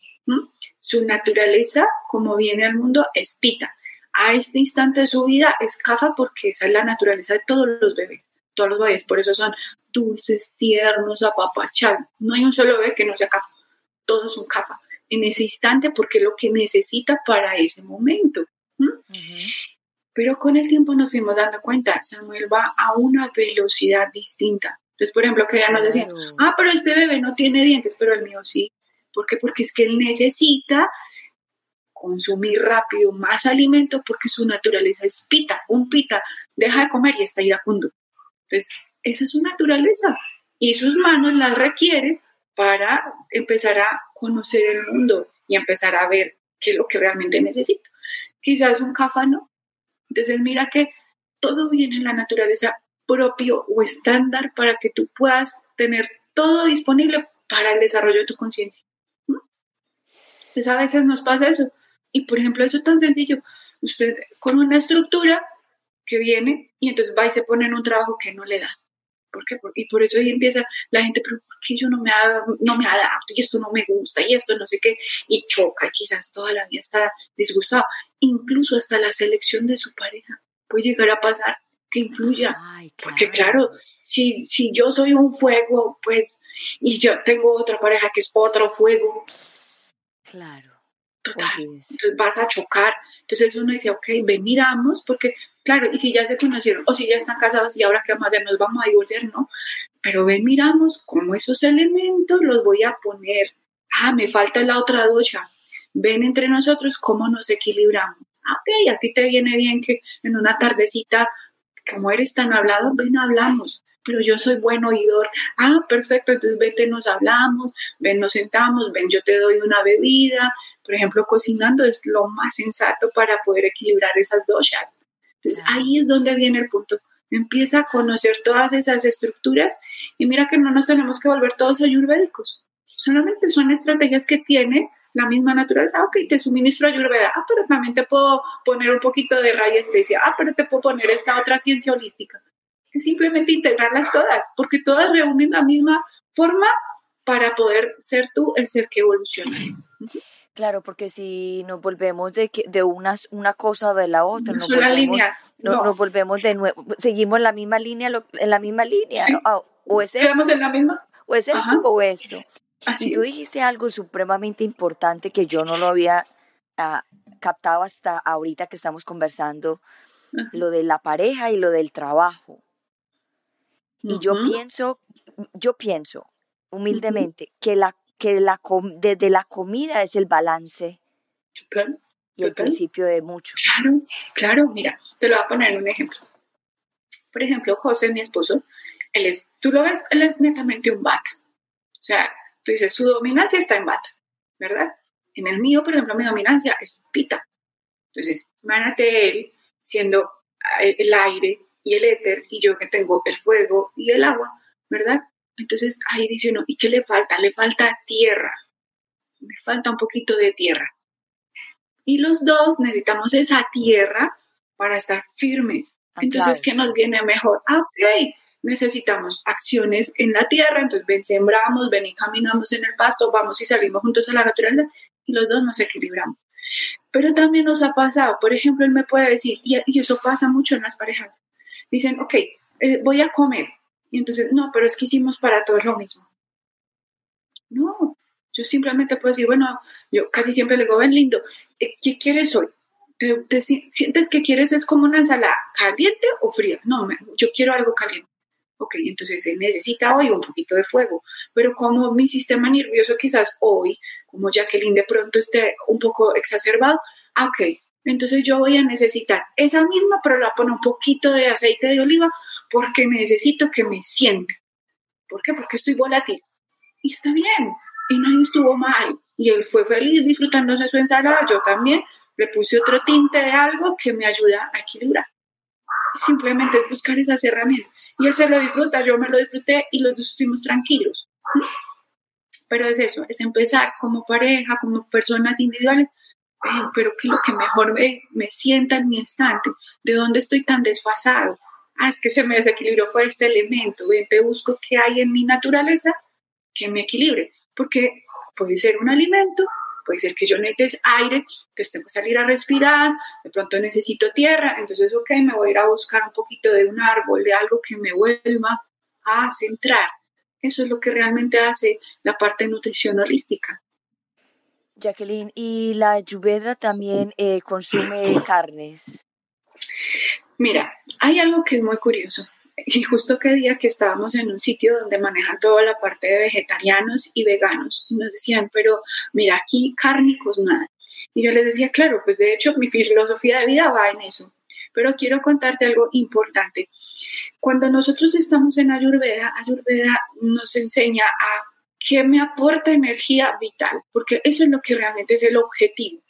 Su naturaleza, como viene al mundo, es pita. A este instante de su vida es cafa porque esa es la naturaleza de todos los bebés todos los bebés, por eso son dulces, tiernos, apapachados. No hay un solo bebé que no sea capa, todos son capa en ese instante porque es lo que necesita para ese momento. Pero con el tiempo nos fuimos dando cuenta, Samuel va a una velocidad distinta. Entonces, por ejemplo, que ya nos decían, ah, pero este bebé no tiene dientes, pero el mío sí. ¿Por qué? Porque es que él necesita consumir rápido más alimento porque su naturaleza es pita. Un pita deja de comer y está iracundo. Entonces, esa es su naturaleza y sus manos las requiere para empezar a conocer el mundo y empezar a ver qué es lo que realmente necesito. Quizás un no. Entonces, mira que todo viene en la naturaleza propio o estándar para que tú puedas tener todo disponible para el desarrollo de tu conciencia. Entonces, a veces nos pasa eso. Y, por ejemplo, eso es tan sencillo. Usted con una estructura que viene y entonces va y se pone en un trabajo que no le da. ¿Por qué? Y por eso ahí empieza la gente, pero ¿por qué yo no me, no me adapto y esto no me gusta y esto no sé qué? Y choca, quizás toda la vida está disgustado. Incluso hasta la selección de su pareja puede llegar a pasar que influya. Porque claro, si, si yo soy un fuego, pues, y yo tengo otra pareja que es otro fuego. Claro. Total. Entonces vas a chocar. Entonces uno dice, ok, ven, miramos, porque Claro, y si ya se conocieron o si ya están casados y ahora qué vamos a hacer, nos vamos a divorciar, ¿no? Pero ven, miramos cómo esos elementos los voy a poner. Ah, me falta la otra ducha. Ven entre nosotros cómo nos equilibramos. Ah, ok, a ti te viene bien que en una tardecita, como eres tan hablado, ven, hablamos. Pero yo soy buen oidor. Ah, perfecto, entonces vete, nos hablamos, ven, nos sentamos, ven, yo te doy una bebida. Por ejemplo, cocinando es lo más sensato para poder equilibrar esas doshas entonces ahí es donde viene el punto. Empieza a conocer todas esas estructuras y mira que no nos tenemos que volver todos ayurvédicos. Solamente son estrategias que tiene la misma naturaleza, ok, te suministro ayurveda, ah, pero también te puedo poner un poquito de radiestesia, ah, pero te puedo poner esta otra ciencia holística. Es simplemente integrarlas todas, porque todas reúnen la misma forma para poder ser tú el ser que evoluciona. Claro, porque si nos volvemos de, de una, una cosa de la otra, nos volvemos, línea. No. nos volvemos de nuevo, seguimos en la misma línea, en la misma línea, ah, o es esto, en la misma? o es esto o esto. y tú dijiste algo supremamente importante que yo no lo había ah, captado hasta ahorita que estamos conversando, lo de la pareja y lo del trabajo. Y yo pienso, yo pienso humildemente que la que la desde la comida es el balance y el principio de mucho. Claro, claro, mira, te lo voy a poner un ejemplo. Por ejemplo, José, mi esposo, él es, tú lo ves, él es netamente un bata. O sea, tú dices, su dominancia está en bata, ¿verdad? En el mío, por ejemplo, mi dominancia es pita. Entonces, imagínate él siendo el aire y el éter y yo que tengo el fuego y el agua, ¿verdad? Entonces ahí dice uno, ¿y qué le falta? Le falta tierra, le falta un poquito de tierra. Y los dos necesitamos esa tierra para estar firmes. Entonces, ¿qué nos viene mejor? Ah, ok, necesitamos acciones en la tierra, entonces ven, sembramos, ven y caminamos en el pasto, vamos y salimos juntos a la naturaleza y los dos nos equilibramos. Pero también nos ha pasado, por ejemplo, él me puede decir, y, eso pasa mucho en las parejas, dicen, ok, eh, voy a comer, y entonces, no, pero es que hicimos para todos lo mismo. No, yo simplemente puedo decir, bueno, yo casi siempre le digo, ven lindo, eh, ¿qué quieres hoy? ¿Te, sientes que quieres es como una ensalada caliente o fría? No, yo quiero algo caliente. Ok, entonces él necesita hoy un poquito de fuego, pero como mi sistema nervioso quizás hoy, como Jacqueline de pronto esté un poco exacerbado, ah, ok, entonces yo voy a necesitar esa misma, pero la pongo un poquito de aceite de oliva porque necesito que me siente. ¿Por qué? Porque estoy volátil. Y está bien. Y nadie estuvo mal. Y él fue feliz disfrutándose su ensalada. Yo también le puse otro tinte de algo que me ayuda a equilibrar. Simplemente es buscar esas herramientas. Y él se lo disfruta, yo me lo disfruté y los dos estuvimos tranquilos. Pero es eso, es empezar como pareja, como personas individuales, pero que lo que mejor me, me sienta en mi instante, de dónde estoy tan desfasado, ah, es que se me desequilibró fue este elemento, ven, te busco qué hay en mi naturaleza que me equilibre, porque puede ser un alimento, puede ser que yo necesite aire, entonces tengo que salir a respirar, de pronto necesito tierra, entonces, ok, me voy a ir a buscar un poquito de un árbol, de algo que me vuelva a centrar. Eso es lo que realmente hace la parte de nutrición holística. Jacqueline, ¿y la Ayurveda también eh, consume carnes? Mira, hay algo que es muy curioso. Y justo que día que estábamos en un sitio donde manejan toda la parte de vegetarianos y veganos, nos decían, pero mira, aquí cárnicos nada. Y yo les decía, claro, pues de hecho mi filosofía de vida va en eso. Pero quiero contarte algo importante. Cuando nosotros estamos en Ayurveda, Ayurveda nos enseña a qué me aporta energía vital, porque eso es lo que realmente es el objetivo.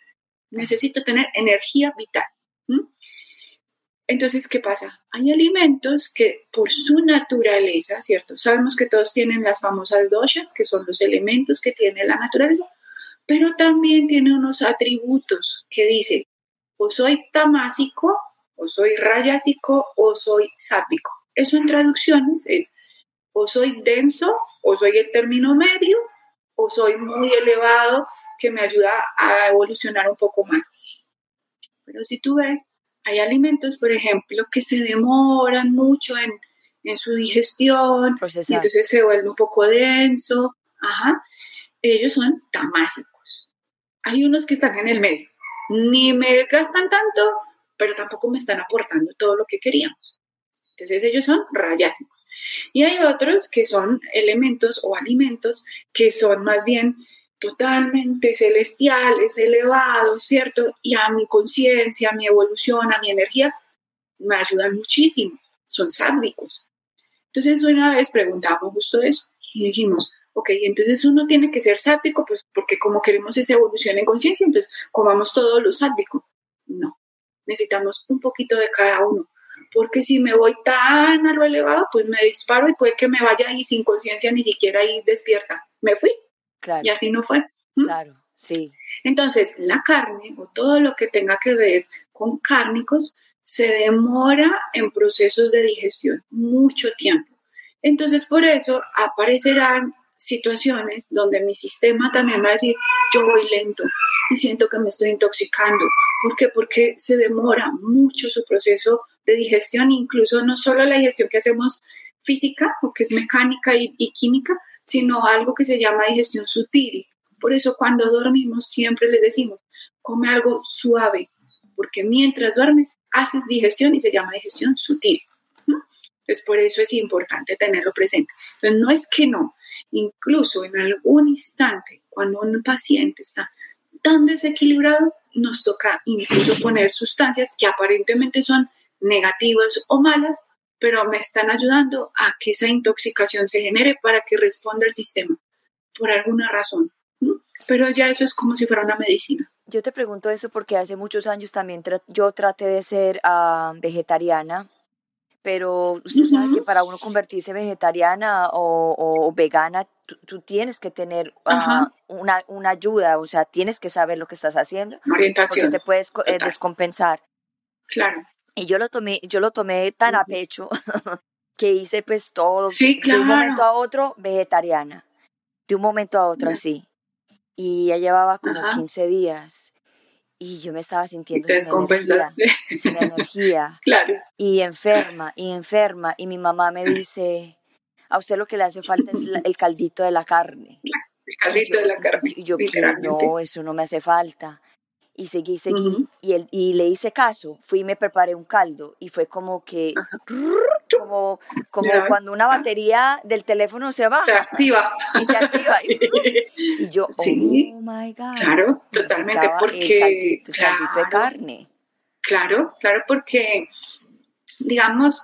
Necesito tener energía vital. Entonces, ¿qué pasa? Hay alimentos que por su naturaleza, ¿cierto? Sabemos que todos tienen las famosas doshas, que son los elementos que tiene la naturaleza, pero también tiene unos atributos que dice, o soy tamásico, o soy rayásico, o soy sátvico. Eso en traducciones es, o soy denso, o soy el término medio, o soy muy elevado, que me ayuda a evolucionar un poco más. Pero si tú ves, hay alimentos, por ejemplo, que se demoran mucho en, su digestión, y entonces se vuelve un poco denso. Ajá. Ellos son tamásicos. Hay unos que están en el medio. Ni me gastan tanto, pero tampoco me están aportando todo lo que queríamos. Entonces ellos son rayásicos. Y hay otros que son elementos o alimentos que son más bien totalmente celestiales, elevados, ¿cierto? Y a mi conciencia, a mi evolución, a mi energía, me ayudan muchísimo. Son sádicos. Entonces una vez preguntamos justo eso y dijimos, ok, entonces uno tiene que ser sádico, pues porque como queremos esa evolución en conciencia, entonces comamos todo lo sádico. No, necesitamos un poquito de cada uno. Porque si me voy tan a lo elevado, pues me disparo y puede que me vaya ahí sin conciencia, ni siquiera ahí despierta. Me fui, y así no fue. Claro, Sí. Entonces, la carne o todo lo que tenga que ver con cárnicos se demora en procesos de digestión mucho tiempo. Entonces, por eso aparecerán situaciones donde mi sistema también va a decir, yo voy lento y siento que me estoy intoxicando. ¿Por qué? Porque se demora mucho su proceso de digestión, incluso no solo la digestión que hacemos física o que es mecánica y, y química, sino algo que se llama digestión sutil. Por eso cuando dormimos siempre les decimos, come algo suave, porque mientras duermes haces digestión y se llama digestión sutil. Entonces, por eso es importante tenerlo presente. Entonces, no es que no, incluso en algún instante, cuando un paciente está tan desequilibrado, nos toca incluso poner sustancias que aparentemente son negativas o malas, pero me están ayudando a que esa intoxicación se genere para que responda el sistema por alguna razón. Pero ya eso es como si fuera una medicina. Yo te pregunto eso porque hace muchos años también yo traté de ser uh, vegetariana, pero usted sabe que para uno convertirse vegetariana o, o vegana, tú, tienes que tener uh, una, una, ayuda, o sea, tienes que saber lo que estás haciendo. Orientación. Porque te puedes eh, descompensar. Claro. Y yo lo tomé, yo lo tomé tan a pecho que hice pues todo, sí, claro. de un momento a otro, vegetariana. De un momento a otro, así y ya llevaba como 15 días y yo me estaba sintiendo sin energía, sin energía claro. y enferma y enferma y mi mamá me dice a usted lo que le hace falta es el caldito de la carne el caldito de la carne y yo no eso no me hace falta y seguí, seguí, y, el, y le hice caso, fui y me preparé un caldo, y fue como que, como, como cuando una batería del teléfono se baja. Se activa. Y se activa. Y, yo, sí, oh my God. Claro, totalmente, porque... El caldito, de carne. Claro, claro, porque, digamos,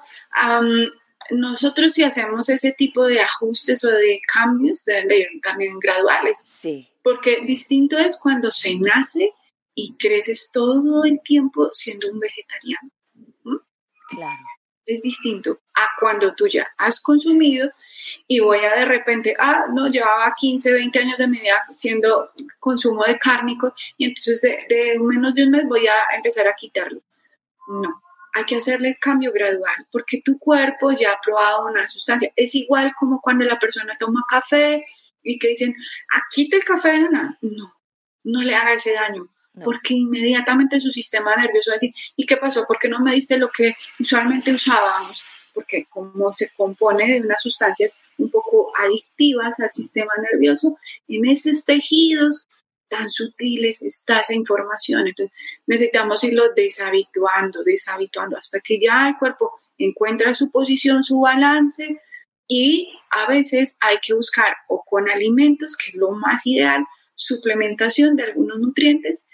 nosotros si hacemos ese tipo de ajustes o de cambios, deben de ir también graduales. Sí. Porque distinto es cuando se nace y creces todo el tiempo siendo un vegetariano. Claro. Es distinto a cuando tú ya has consumido y voy a de repente, ah, no, llevaba 15, 20 años de mi vida siendo consumo de cárnicos y entonces de, de menos de un mes voy a empezar a quitarlo. No, hay que hacerle el cambio gradual porque tu cuerpo ya ha probado una sustancia. Es igual como cuando la persona toma café y que dicen, ah, quita el café de una. No, no le haga ese daño porque inmediatamente su sistema nervioso va a decir, ¿y qué pasó? ¿Por qué no me diste lo que usualmente usábamos? Porque como se compone de unas sustancias un poco adictivas al sistema nervioso, en esos tejidos tan sutiles está esa información. Entonces necesitamos irlo deshabituando, deshabituando, hasta que ya el cuerpo encuentra su posición, su balance, y a veces hay que buscar o con alimentos, que es lo más ideal, suplementación de algunos nutrientes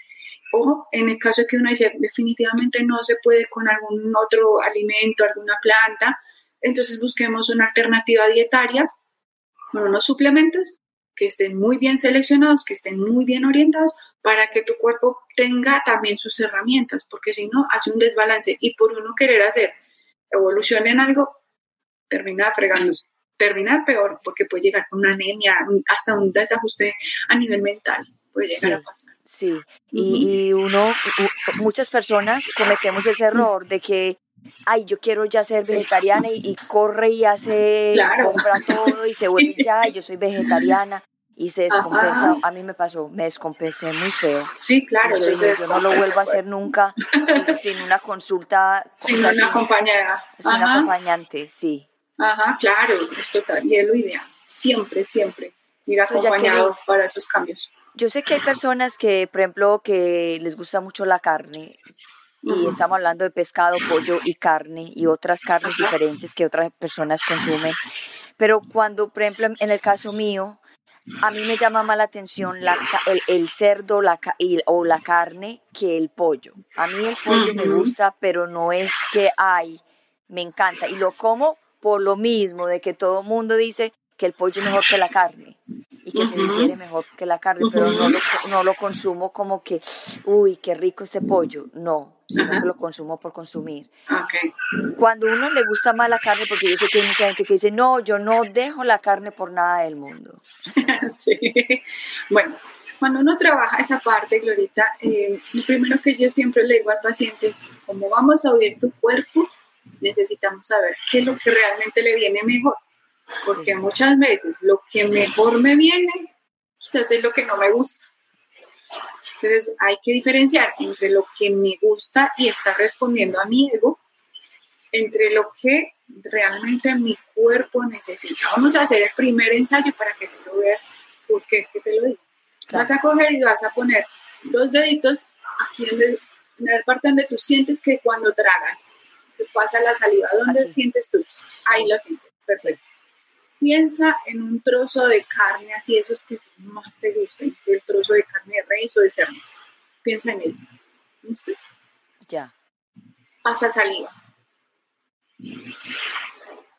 o en el caso de que uno dice definitivamente no se puede con algún otro alimento, alguna planta, entonces busquemos una alternativa dietaria con unos suplementos que estén muy bien seleccionados, que estén muy bien orientados para que tu cuerpo tenga también sus herramientas, porque si no hace un desbalance y por uno querer hacer evolución en algo, termina fregándose, termina peor porque puede llegar con una anemia, hasta un desajuste a nivel mental, puede llegar a pasar. Sí, y, uno, muchas personas cometemos ese error de que, ay, yo quiero ya ser vegetariana y, corre y hace, compra todo y se vuelve ya, y yo soy vegetariana y se descompensa. A mí me pasó, me descompensé muy feo. Sí, claro. yo no lo vuelvo a hacer nunca sin, una consulta. Sin una acompañada. Sin un acompañante, sí. Ajá, claro, es total, y es lo ideal. Siempre, siempre ir acompañado para esos cambios. Yo sé que hay personas que, por ejemplo, que les gusta mucho la carne y estamos hablando de pescado, pollo y carne y otras carnes diferentes que otras personas consumen. Pero cuando, por ejemplo, en el caso mío, a mí me llama más la atención la, el, cerdo la, o la carne que el pollo. A mí el pollo me gusta, pero no es que hay, me encanta. Y lo como por lo mismo de que todo el mundo dice que el pollo es mejor que la carne y que se digiere mejor que la carne, pero no lo, no lo consumo como que, uy, qué rico este pollo, no, sino que lo consumo por consumir. Okay. Cuando uno le gusta más la carne, porque yo sé que hay mucha gente que dice, no, yo no dejo la carne por nada del mundo. sí. Bueno, cuando uno trabaja esa parte, Glorita, eh, lo primero que yo siempre le digo al paciente es, como vamos a oír tu cuerpo, necesitamos saber qué es lo que realmente le viene mejor. Porque muchas veces lo que mejor me viene, quizás es lo que no me gusta. Entonces hay que diferenciar entre lo que me gusta y está respondiendo a mi ego, entre lo que realmente mi cuerpo necesita. Vamos a hacer el primer ensayo para que tú lo veas, porque es que te lo digo. Vas a coger y vas a poner dos deditos aquí en, la parte donde tú sientes que cuando tragas, te pasa la saliva. ¿Dónde sientes tú? Ahí lo sientes. Perfecto. Piensa en un trozo de carne, así esos que más te gusten, el trozo de carne de res o de cerdo. Piensa en él. ¿Listo? Ya. Pasa saliva.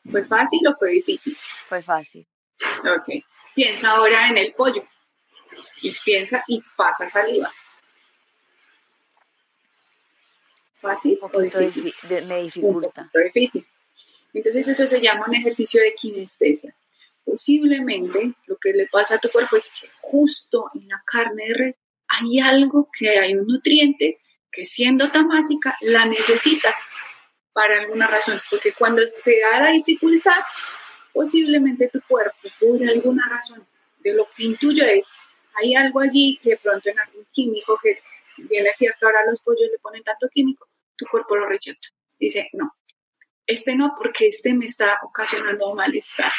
¿Fue fácil o fue difícil? Fue fácil. Ok. Piensa ahora en el pollo y piensa y pasa saliva. ¿Fácil o difícil? me dificulta. Un difícil. Entonces eso se llama un ejercicio de kinestesia. Posiblemente lo que le pasa a tu cuerpo es que justo en la carne de res hay algo que hay un nutriente que siendo tan básica la necesitas para alguna razón, porque cuando se da la dificultad, posiblemente tu cuerpo, por alguna razón, de lo que intuyo es, hay algo allí que de pronto en algún químico que viene cierto, ahora los pollos le ponen tanto químico, tu cuerpo lo rechaza. Dice, no, este no, porque este me está ocasionando malestar.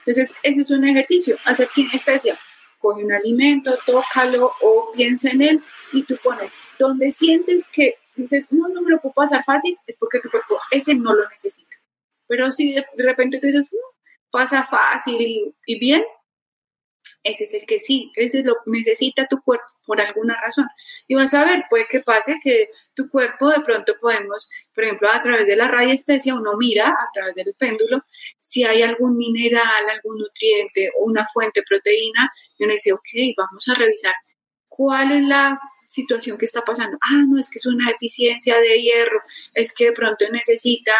Entonces, ese es un ejercicio, hacer kinestesia. Coge un alimento, tócalo o piensa en él y tú pones donde sientes que dices, no, no me lo puedo pasar fácil, es porque tu cuerpo ese no lo necesita. Pero si de, repente tú dices, pasa fácil y, y bien, ese es el que sí, ese lo necesita tu cuerpo por alguna razón. Y vas a ver, puede que pase que tu cuerpo de pronto podemos, por ejemplo, a través de la radiestesia, uno mira a través del péndulo si hay algún mineral, algún nutriente o una fuente de proteína y uno dice, ok, vamos a revisar cuál es la situación que está pasando. Ah, no, es que es una deficiencia de hierro, es que de pronto necesita,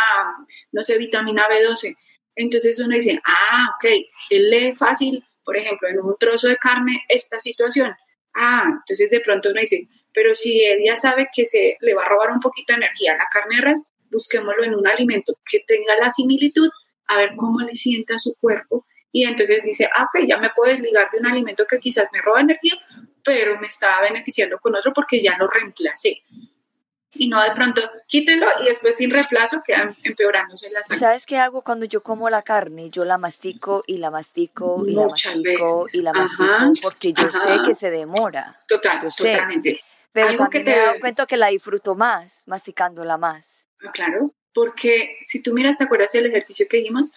no sé, vitamina B12. Entonces uno dice, ah, ok, él lee fácil, por ejemplo, en un trozo de carne esta situación. Ah, entonces de pronto uno dice, pero si él ya sabe que se le va a robar un poquito de energía a la carne de res, busquémoslo en un alimento que tenga la similitud, a ver cómo le sienta su cuerpo. Y entonces dice, ah, ok, ya me puedo desligar de un alimento que quizás me roba energía, pero me está beneficiando con otro porque ya lo reemplacé. Y no de pronto quítelo y después sin reemplazo quedan empeorándose las ¿Sabes qué hago cuando yo como la carne? Yo la mastico y la mastico y la mastico y la mastico porque yo sé que se demora. Total, totalmente. Pero también me he dado cuenta que la disfruto más, masticándola más. Ah, claro, porque si tú miras, ¿te acuerdas del ejercicio que dijimos?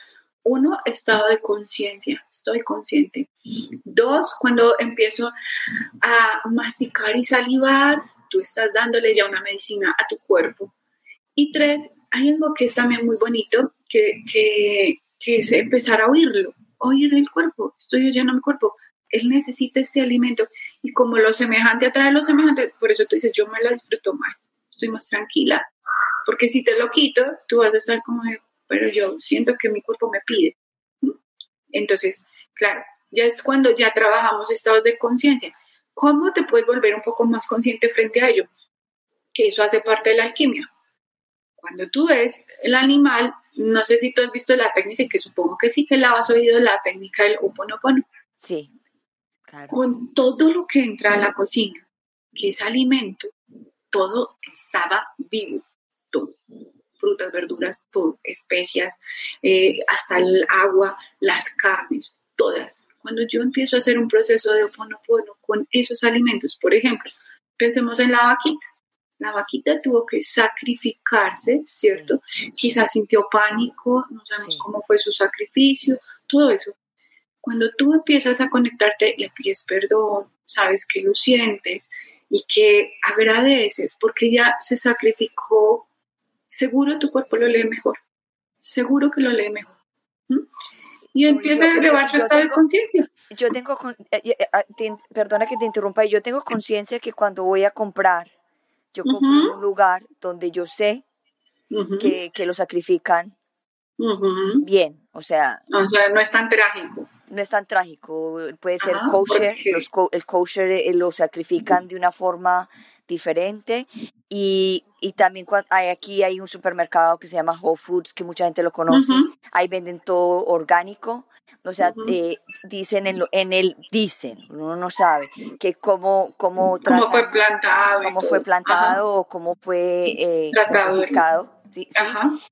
Uno, estado de conciencia, estoy consciente. Dos, cuando empiezo a masticar y salivar, estás dándole ya una medicina a tu cuerpo. Y tres, hay algo que es también muy bonito, que, que, que es empezar a oírlo, oír el cuerpo, estoy oyendo mi cuerpo, él necesita este alimento y como lo semejante atrae lo semejante, por eso tú dices, yo me la disfruto más, estoy más tranquila, porque si te lo quito, tú vas a estar como, pero yo siento que mi cuerpo me pide. Entonces, claro, ya es cuando ya trabajamos estados de conciencia. ¿Cómo te puedes volver un poco más consciente frente a ello? Que eso hace parte de la alquimia. Cuando tú ves el animal, no sé si tú has visto la técnica, que supongo que sí que la has oído, la técnica del Oponopono. Sí. Con todo lo que entra a la cocina, que es alimento, todo estaba vivo, todo. Frutas, verduras, todo, especias, eh, hasta el agua, las carnes, todas. Cuando yo empiezo a hacer un proceso de oponopono con esos alimentos, por ejemplo, pensemos en la vaquita. La vaquita tuvo que sacrificarse, ¿cierto? Quizás sintió pánico, no sabemos cómo fue su sacrificio, todo eso cuando tú empiezas a conectarte, le pides perdón, sabes que lo sientes y que agradeces porque ya se sacrificó, seguro tu cuerpo lo lee mejor, seguro que lo lee mejor. Y empieza a elevar su estado de conciencia. Yo tengo, eh, eh, ah, perdona que te interrumpa, yo tengo conciencia que cuando voy a comprar, yo compro en un lugar donde yo sé que, lo sacrifican bien, o sea... O sea, no es tan trágico. no es tan trágico. Puede ser kosher, los, el kosher eh, lo sacrifican de una forma diferente y, y también hay, aquí hay un supermercado que se llama Whole Foods que mucha gente lo conoce, ahí venden todo orgánico, o sea, eh, dicen en, en el, dicen, uno no sabe, que cómo, cómo, ¿Cómo fue plantado. Cómo fue plantado o cómo fue eh,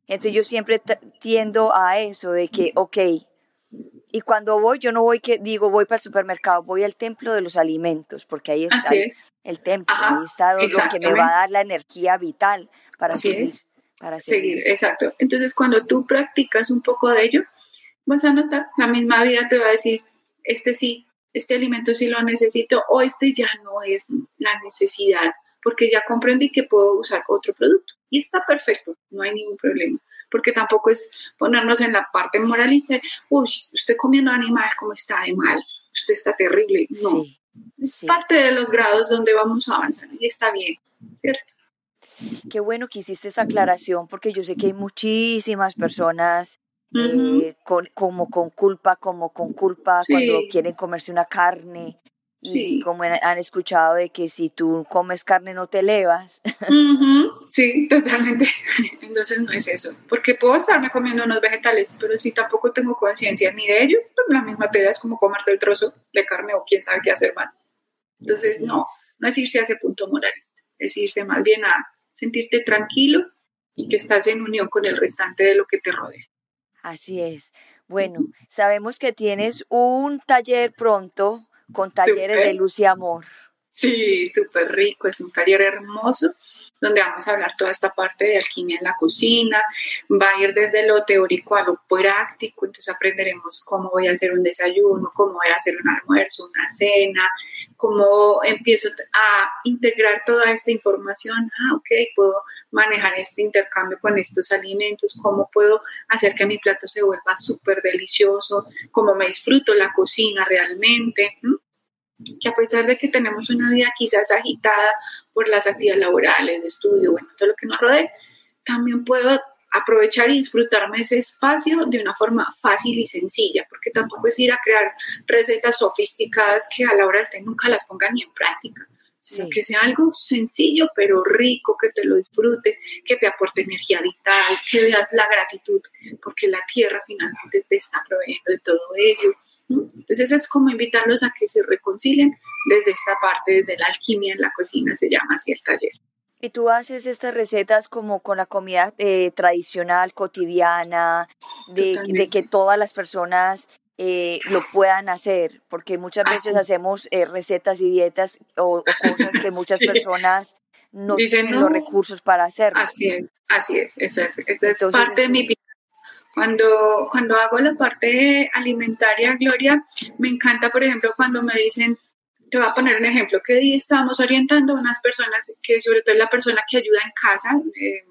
Entonces yo siempre tiendo a eso de que, ok, y cuando voy, yo no voy que digo voy para el supermercado, voy al templo de los alimentos, porque ahí está el, templo, ahí está lo que me va a dar la energía vital para seguir. Para seguir, exacto. Entonces, cuando tú practicas un poco de ello, vas a notar, la misma vida te va a decir, este sí, este alimento sí lo necesito o este ya no es la necesidad, porque ya comprendí que puedo usar otro producto. Y está perfecto, no hay ningún problema, porque tampoco es ponernos en la parte moralista, uy, usted comiendo animales como está de mal, usted está terrible. No, es parte de los grados donde vamos a avanzar y está bien, ¿cierto? Qué bueno que hiciste esta aclaración porque yo sé que hay muchísimas personas eh, con, como con culpa, como con culpa cuando quieren comerse una carne. Y como han escuchado de que si tú comes carne no te elevas. Sí, totalmente. Entonces no es eso. Porque puedo estarme comiendo unos vegetales, pero si tampoco tengo conciencia ni de ellos, pues la misma te es como comerte el trozo de carne o quién sabe qué hacer más. Entonces no, no es irse a ese punto moralista, es irse más bien a sentirte tranquilo y que estás en unión con el restante de lo que te rodea. Así es. Bueno, sabemos que tienes un taller pronto con talleres de luz y amor. Sí, súper rico, es un taller hermoso donde vamos a hablar toda esta parte de alquimia en la cocina, va a ir desde lo teórico a lo práctico, entonces aprenderemos cómo voy a hacer un desayuno, cómo voy a hacer un almuerzo, una cena, cómo empiezo a integrar toda esta información, ah, ok, puedo manejar este intercambio con estos alimentos, cómo puedo hacer que mi plato se vuelva súper delicioso, cómo me disfruto la cocina realmente que a pesar de que tenemos una vida quizás agitada por las actividades laborales, de estudio, bueno, todo lo que nos rodea, también puedo aprovechar y disfrutarme ese espacio de una forma fácil y sencilla, porque tampoco es ir a crear recetas sofisticadas que a la hora del té nunca las ponga ni en práctica, sino que sea algo sencillo pero rico, que te lo disfrute, que te aporte energía vital, que veas la gratitud, porque la tierra finalmente te está proveyendo de todo ello entonces es como invitarlos a que se reconcilien desde esta parte, de la alquimia en la cocina, se llama así el taller. Y tú haces estas recetas como con la comida eh, tradicional, cotidiana, de, que todas las personas eh, lo puedan hacer, porque muchas veces hacemos eh, recetas y dietas o, cosas que muchas personas no tienen los recursos para hacer. Así es, así es, esa es, parte de mi cuando, cuando hago la parte alimentaria, Gloria, me encanta, por ejemplo, cuando me dicen, te voy a poner un ejemplo, que estábamos orientando a unas personas, que sobre todo es la persona que ayuda en casa, eh,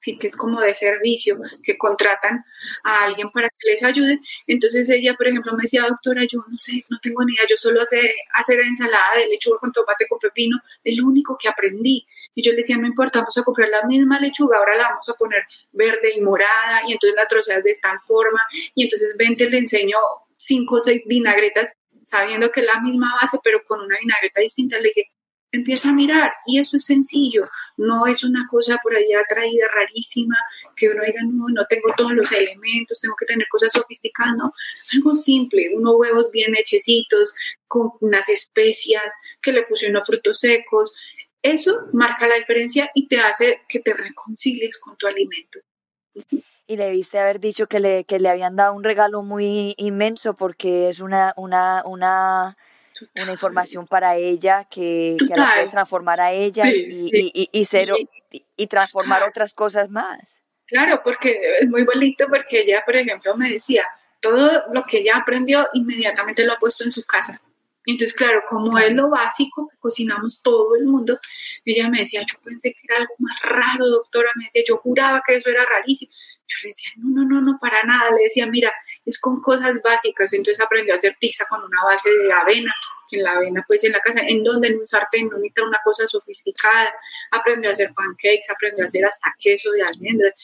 sí que es como de servicio, que contratan a alguien para que les ayude. Entonces ella, por ejemplo, me decía, doctora, yo no sé, no tengo ni idea, yo solo sé hacer ensalada de lechuga con tomate con pepino, es lo único que aprendí. Y yo le decía, no importa, vamos a comprar la misma lechuga, ahora la vamos a poner verde y morada, y entonces la troceas de tal forma, y entonces vente, le enseño cinco o seis vinagretas, sabiendo que es la misma base, pero con una vinagreta distinta. Le dije, empieza a mirar y eso es sencillo, no es una cosa por allá traída rarísima que uno diga, no, no tengo todos los elementos, tengo que tener cosas sofisticadas, no, algo simple, unos huevos bien hechecitos, con unas especias, que le puse unos frutos secos, eso marca la diferencia y te hace que te reconcilies con tu alimento. Y le viste haber dicho que le, que le habían dado un regalo muy inmenso porque es una, una, una una información para ella que, que la puede transformar a ella y, y, ser, y, transformar otras cosas más. Claro, porque es muy bonito porque ella, por ejemplo, me decía, todo lo que ella aprendió inmediatamente lo ha puesto en su casa. Entonces, claro, como es lo básico que cocinamos todo el mundo, ella me decía, yo pensé que era algo más raro, doctora, me decía, yo juraba que eso era rarísimo. Yo le decía, no, no, no, no, para nada. Le decía, mira, es con cosas básicas. Entonces aprendió a hacer pizza con una base de avena, que en la avena pues en la casa, en donde en un sartén no necesita una cosa sofisticada. Aprendió a hacer pancakes, aprendió a hacer hasta queso de almendras.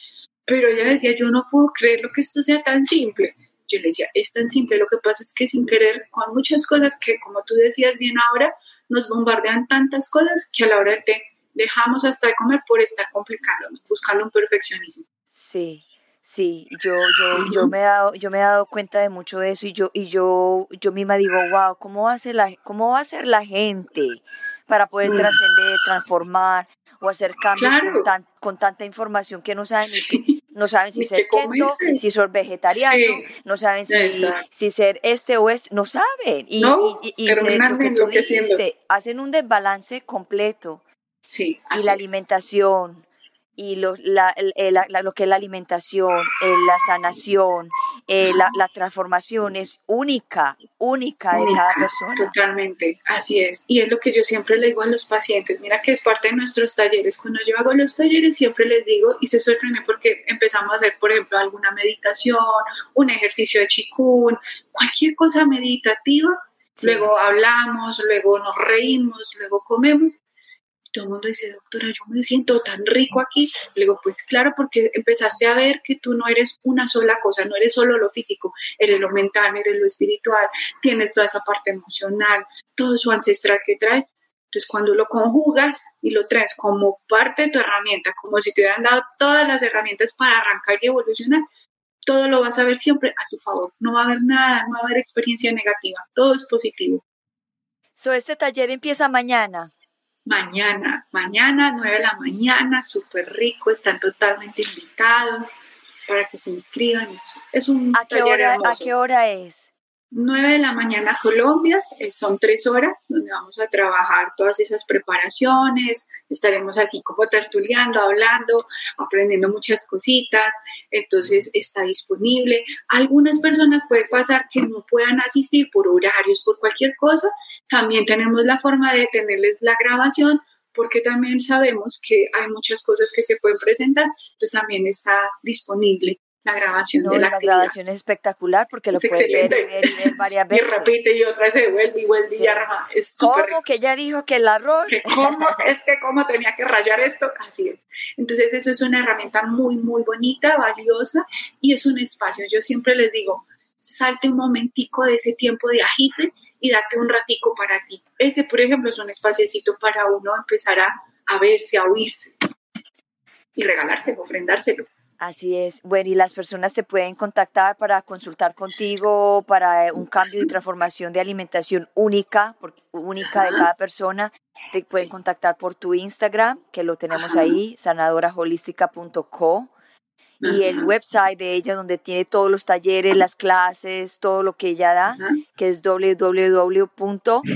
Pero ella decía, yo no puedo creer lo que esto sea tan simple. Yo le decía, es tan simple, lo que pasa es que sin querer, con muchas cosas que, como tú decías bien ahora, nos bombardean tantas cosas que a la hora del té dejamos hasta de comer por estar complicándonos, buscando un perfeccionismo. Sí, sí, yo, yo, yo me he dado, yo me he dado cuenta de mucho de eso y yo, y yo, yo misma digo, wow, ¿cómo va a ser la, cómo va a ser la gente para poder mm. trascender, transformar o hacer cambios con, tanta información que no saben no saben si ser keto, si ser vegetariano, no saben si, si, ser este o este, no saben. Y, y, y, lo que tú dijiste, hacen un desbalance completo. Sí, y la alimentación, y lo, la, lo que es la alimentación, eh, la sanación, eh, la, la, transformación es única, única, de cada persona. Totalmente, así es. Y es lo que yo siempre le digo a los pacientes, mira que es parte de nuestros talleres. Cuando yo hago los talleres siempre les digo y se sorprende porque empezamos a hacer, por ejemplo, alguna meditación, un ejercicio de chikun, cualquier cosa meditativa. Luego hablamos, luego nos reímos, luego comemos todo el mundo dice, doctora, yo me siento tan rico aquí. Le digo, pues claro, porque empezaste a ver que tú no eres una sola cosa, no eres solo lo físico, eres lo mental, eres lo espiritual, tienes toda esa parte emocional, todo su ancestral que traes. Entonces, cuando lo conjugas y lo traes como parte de tu herramienta, como si te hubieran dado todas las herramientas para arrancar y evolucionar, todo lo vas a ver siempre a tu favor. No va a haber nada, no va a haber experiencia negativa, todo es positivo. So, este taller empieza mañana mañana, mañana, 9 de la mañana, súper rico, están totalmente invitados para que se inscriban. Es, un ¿A qué, hora, ¿A qué hora es? 9 de la mañana Colombia, eh, son tres horas donde vamos a trabajar todas esas preparaciones, estaremos así como tertuleando, hablando, aprendiendo muchas cositas, entonces está disponible. Algunas personas puede pasar que no puedan asistir por horarios, por cualquier cosa, también tenemos la forma de tenerles la grabación porque también sabemos que hay muchas cosas que se pueden presentar, entonces también está disponible la grabación de la, la grabación es espectacular porque lo puedes ver y, ver y ver, varias veces. Y repite y otra vez se vuelve y vuelve y ya es ¿Cómo que ya dijo que el arroz? ¿Cómo? es que cómo tenía que rayar esto, así es. Entonces eso es una herramienta muy, muy bonita, valiosa y es un espacio. Yo siempre les digo, salte un momentico de ese tiempo de agite y date un ratico para ti. Ese, por ejemplo, es un espaciecito para uno empezar a, a verse, a oírse y regalárselo, ofrendárselo. Así es. Bueno, y las personas te pueden contactar para consultar contigo, para un cambio y transformación de alimentación única, única de cada persona. Te pueden contactar por tu Instagram, que lo tenemos ahí, sanadoraholística.co, y el website de ella, donde tiene todos los talleres, las clases, todo lo que ella da, que es www.booty.com.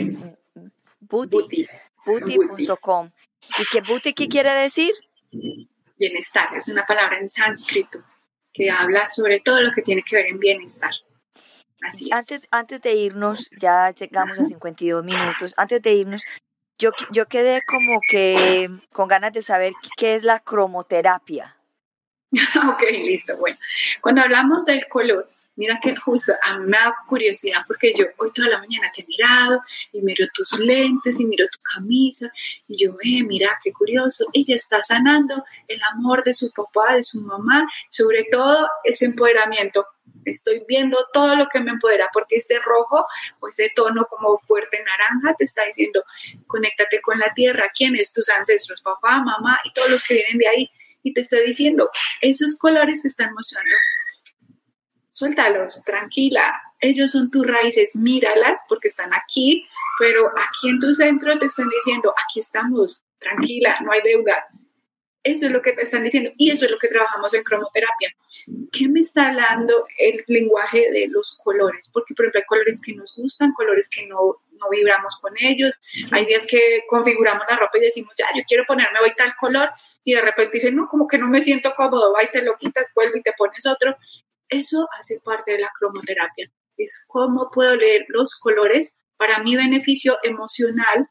¿Y qué qué quiere decir? Bienestar, es una palabra en sánscrito que habla sobre todo lo que tiene que ver en bienestar. Así antes, antes de irnos, ya llegamos a 52 minutos, antes de irnos, yo, yo quedé como que con ganas de saber qué es la cromoterapia. ok, listo, bueno. Cuando hablamos del color, Mira que justo a mí me da curiosidad porque yo hoy toda la mañana te he mirado y miro tus lentes y miro tu camisa y yo, eh, mira qué curioso, ella está sanando el amor de su papá, de su mamá, sobre todo ese empoderamiento. Estoy viendo todo lo que me empodera porque este rojo o este tono como fuerte naranja te está diciendo, conéctate con la tierra, quiénes, tus ancestros, papá, mamá y todos los que vienen de ahí. Y te está diciendo, esos colores te están mostrando suéltalos, tranquila, ellos son tus raíces, míralas porque están aquí, pero aquí en tu centro te están diciendo, aquí estamos, tranquila, no hay deuda. Eso es lo que te están diciendo y eso es lo que trabajamos en cromoterapia. ¿Qué me está hablando el lenguaje de los colores? Porque, por ejemplo, hay colores que nos gustan, colores que no, no vibramos con ellos. Hay días que configuramos la ropa y decimos, ya, yo quiero ponerme hoy tal color y de repente dicen, no, como que no me siento cómodo, va y te lo quitas, vuelve y te pones otro. Eso hace parte de la cromoterapia. Es cómo puedo leer los colores para mi beneficio emocional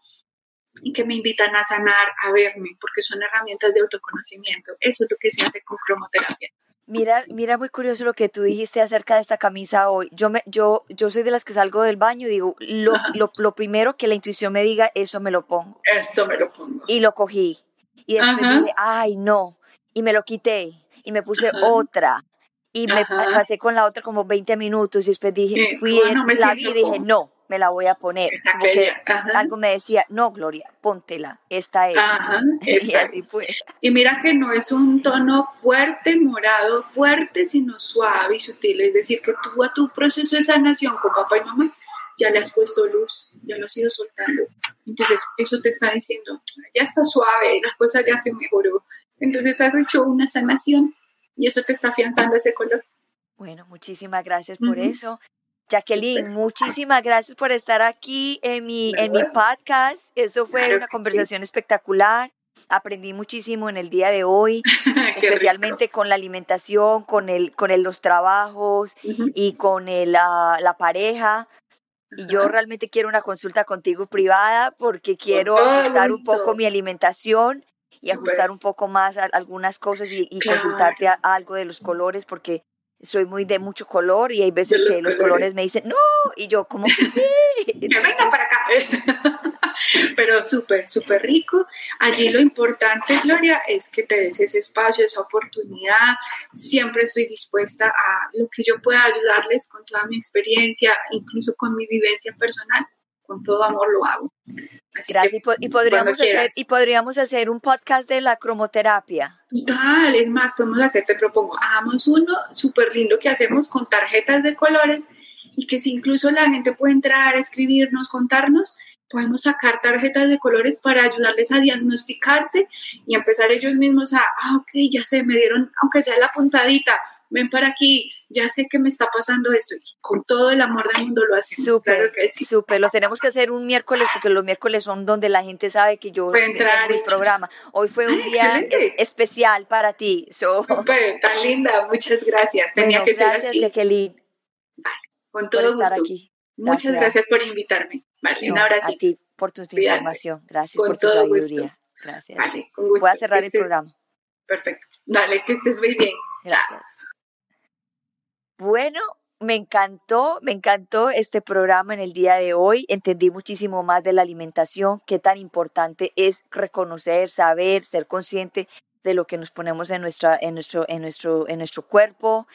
y que me invitan a sanar, a verme, porque son herramientas de autoconocimiento. Eso es lo que se hace con cromoterapia. Mira, mira muy curioso lo que tú dijiste acerca de esta camisa hoy. Yo me, yo, yo soy de las que salgo del baño y digo, lo, lo, primero que la intuición me diga, eso me lo pongo. Esto me lo pongo. Y lo cogí. Y después dije, ay, no. Y me lo quité. Y me puse otra y me pasé con la otra como 20 minutos y después dije, fui, la vi y dije, no, me la voy a poner. Porque algo me decía, no, Gloria, póntela, esta es. y así fue. Y mira que no es un tono fuerte, morado, fuerte, sino suave y sutil. Es decir, que tú a tu proceso de sanación con papá y mamá ya le has puesto luz, ya lo has ido soltando. Entonces, eso te está diciendo, ya está suave, las cosas ya se mejoró. Entonces, has hecho una sanación y eso te está afianzando ese color. Bueno, muchísimas gracias por eso. Jacqueline, muchísimas gracias por estar aquí en mi, en mi podcast. Eso fue una conversación espectacular. Aprendí muchísimo en el día de hoy, especialmente con la alimentación, con, el, con el, los trabajos y con el, la, la pareja. Y yo realmente quiero una consulta contigo privada porque quiero ajustar un poco mi alimentación y ajustar un poco más algunas cosas y, consultarte algo de los colores porque soy muy de mucho color y hay veces que los colores me dicen, no, y yo como que sí. venga para acá. Pero súper, súper rico. Allí lo importante, Gloria, es que te des ese espacio, esa oportunidad. Siempre estoy dispuesta a lo que yo pueda ayudarles con toda mi experiencia, incluso con mi vivencia personal. Con todo amor lo hago. Gracias. y, podríamos hacer, y podríamos hacer un podcast de la cromoterapia. Total, es más, podemos hacer, te propongo, hagamos uno súper lindo que hacemos con tarjetas de colores y que si incluso la gente puede entrar, escribirnos, contarnos, podemos sacar tarjetas de colores para ayudarles a diagnosticarse y empezar ellos mismos a, ah, ok, ya sé, me dieron, aunque sea la puntadita, ven para aquí, ya sé que me está pasando esto. Y con todo el amor del mundo lo hacemos. Súper, súper. Lo tenemos que hacer un miércoles porque los miércoles son donde la gente sabe que yo tengo mi programa. Hoy fue un día e, especial para ti. Súper, tan linda. Muchas gracias. Tenía que gracias, ser así. Jacqueline. Vale, con todo gusto. Aquí. Muchas gracias por invitarme. Vale, no, A ti por tu información. Gracias por tu sabiduría. Gracias. Vale, con gusto. Voy a cerrar el programa. Perfecto. Dale, que estés muy bien. Gracias. Bueno, me encantó, me encantó este programa en el día de hoy. Entendí muchísimo más de la alimentación, qué tan importante es reconocer, saber, ser consciente de lo que nos ponemos en nuestra, en nuestro, en nuestro, en nuestro cuerpo.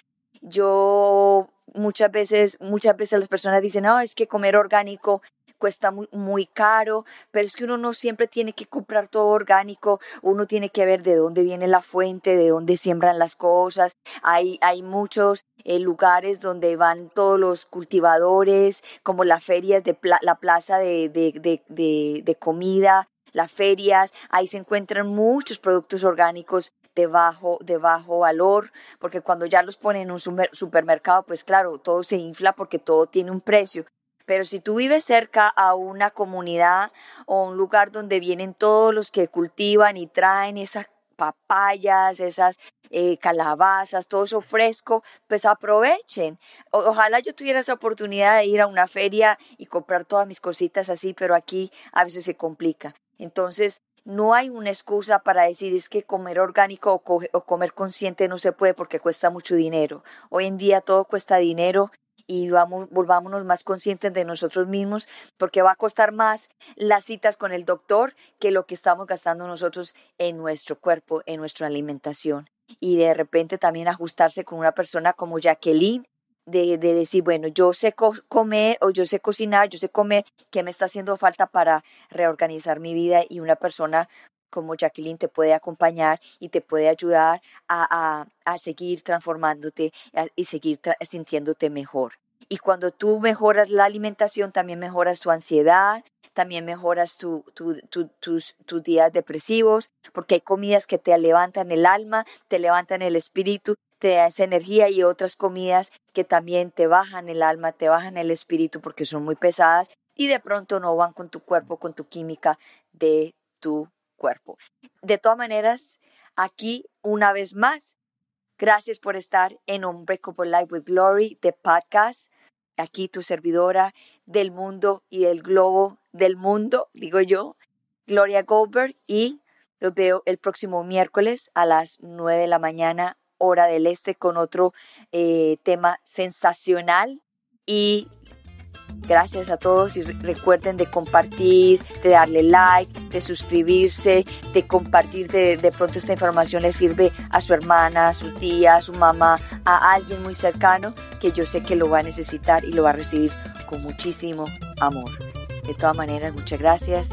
Yo muchas veces, muchas veces las personas dicen, no, es que comer orgánico cuesta muy, muy, caro, pero es que uno no siempre tiene que comprar todo orgánico, uno tiene que ver de dónde viene la fuente, de dónde siembran las cosas. Hay, hay muchos eh, lugares donde van todos los cultivadores, como las ferias de la plaza de, de, de, de comida, las ferias, ahí se encuentran muchos productos orgánicos de bajo, de bajo valor, porque cuando ya los ponen en un supermercado, pues claro, todo se infla porque todo tiene un precio. Pero si tú vives cerca a una comunidad o un lugar donde vienen todos los que cultivan y traen esas papayas, esas eh, calabazas, todo eso fresco, pues aprovechen. ojalá yo tuviera esa oportunidad de ir a una feria y comprar todas mis cositas así, pero aquí a veces se complica. Entonces, no hay una excusa para decir es que comer orgánico o, o, comer consciente no se puede porque cuesta mucho dinero. Hoy en día todo cuesta dinero y vamos, volvámonos más conscientes de nosotros mismos, porque va a costar más las citas con el doctor que lo que estamos gastando nosotros en nuestro cuerpo, en nuestra alimentación. Y de repente también ajustarse con una persona como Jacqueline, de, de, decir, bueno, yo sé comer o yo sé cocinar, yo sé comer, ¿qué me está haciendo falta para reorganizar mi vida? Y una persona como Jacqueline te puede acompañar y te puede ayudar a, a, seguir transformándote y seguir sintiéndote mejor. Y cuando tú mejoras la alimentación, también mejoras tu ansiedad, también mejoras tu, tu, tus, tus días depresivos, porque hay comidas que te levantan el alma, te levantan el espíritu, te dan esa energía y otras comidas que también te bajan el alma, te bajan el espíritu porque son muy pesadas y de pronto no van con tu cuerpo, con tu química de tu cuerpo. De todas maneras, aquí una vez más, gracias por estar en Unbreakable Life with Glory, de podcast. Aquí tu servidora del mundo y del globo del mundo, digo yo, Gloria Goldberg, y los veo el próximo miércoles a las 9 de la mañana, hora del este, con otro eh, tema sensacional y Gracias a todos y recuerden de compartir, de darle like, de suscribirse, de compartir de, pronto esta información le sirve a su hermana, a su tía, a su mamá, a alguien muy cercano que yo sé que lo va a necesitar y lo va a recibir con muchísimo amor. De todas maneras, muchas gracias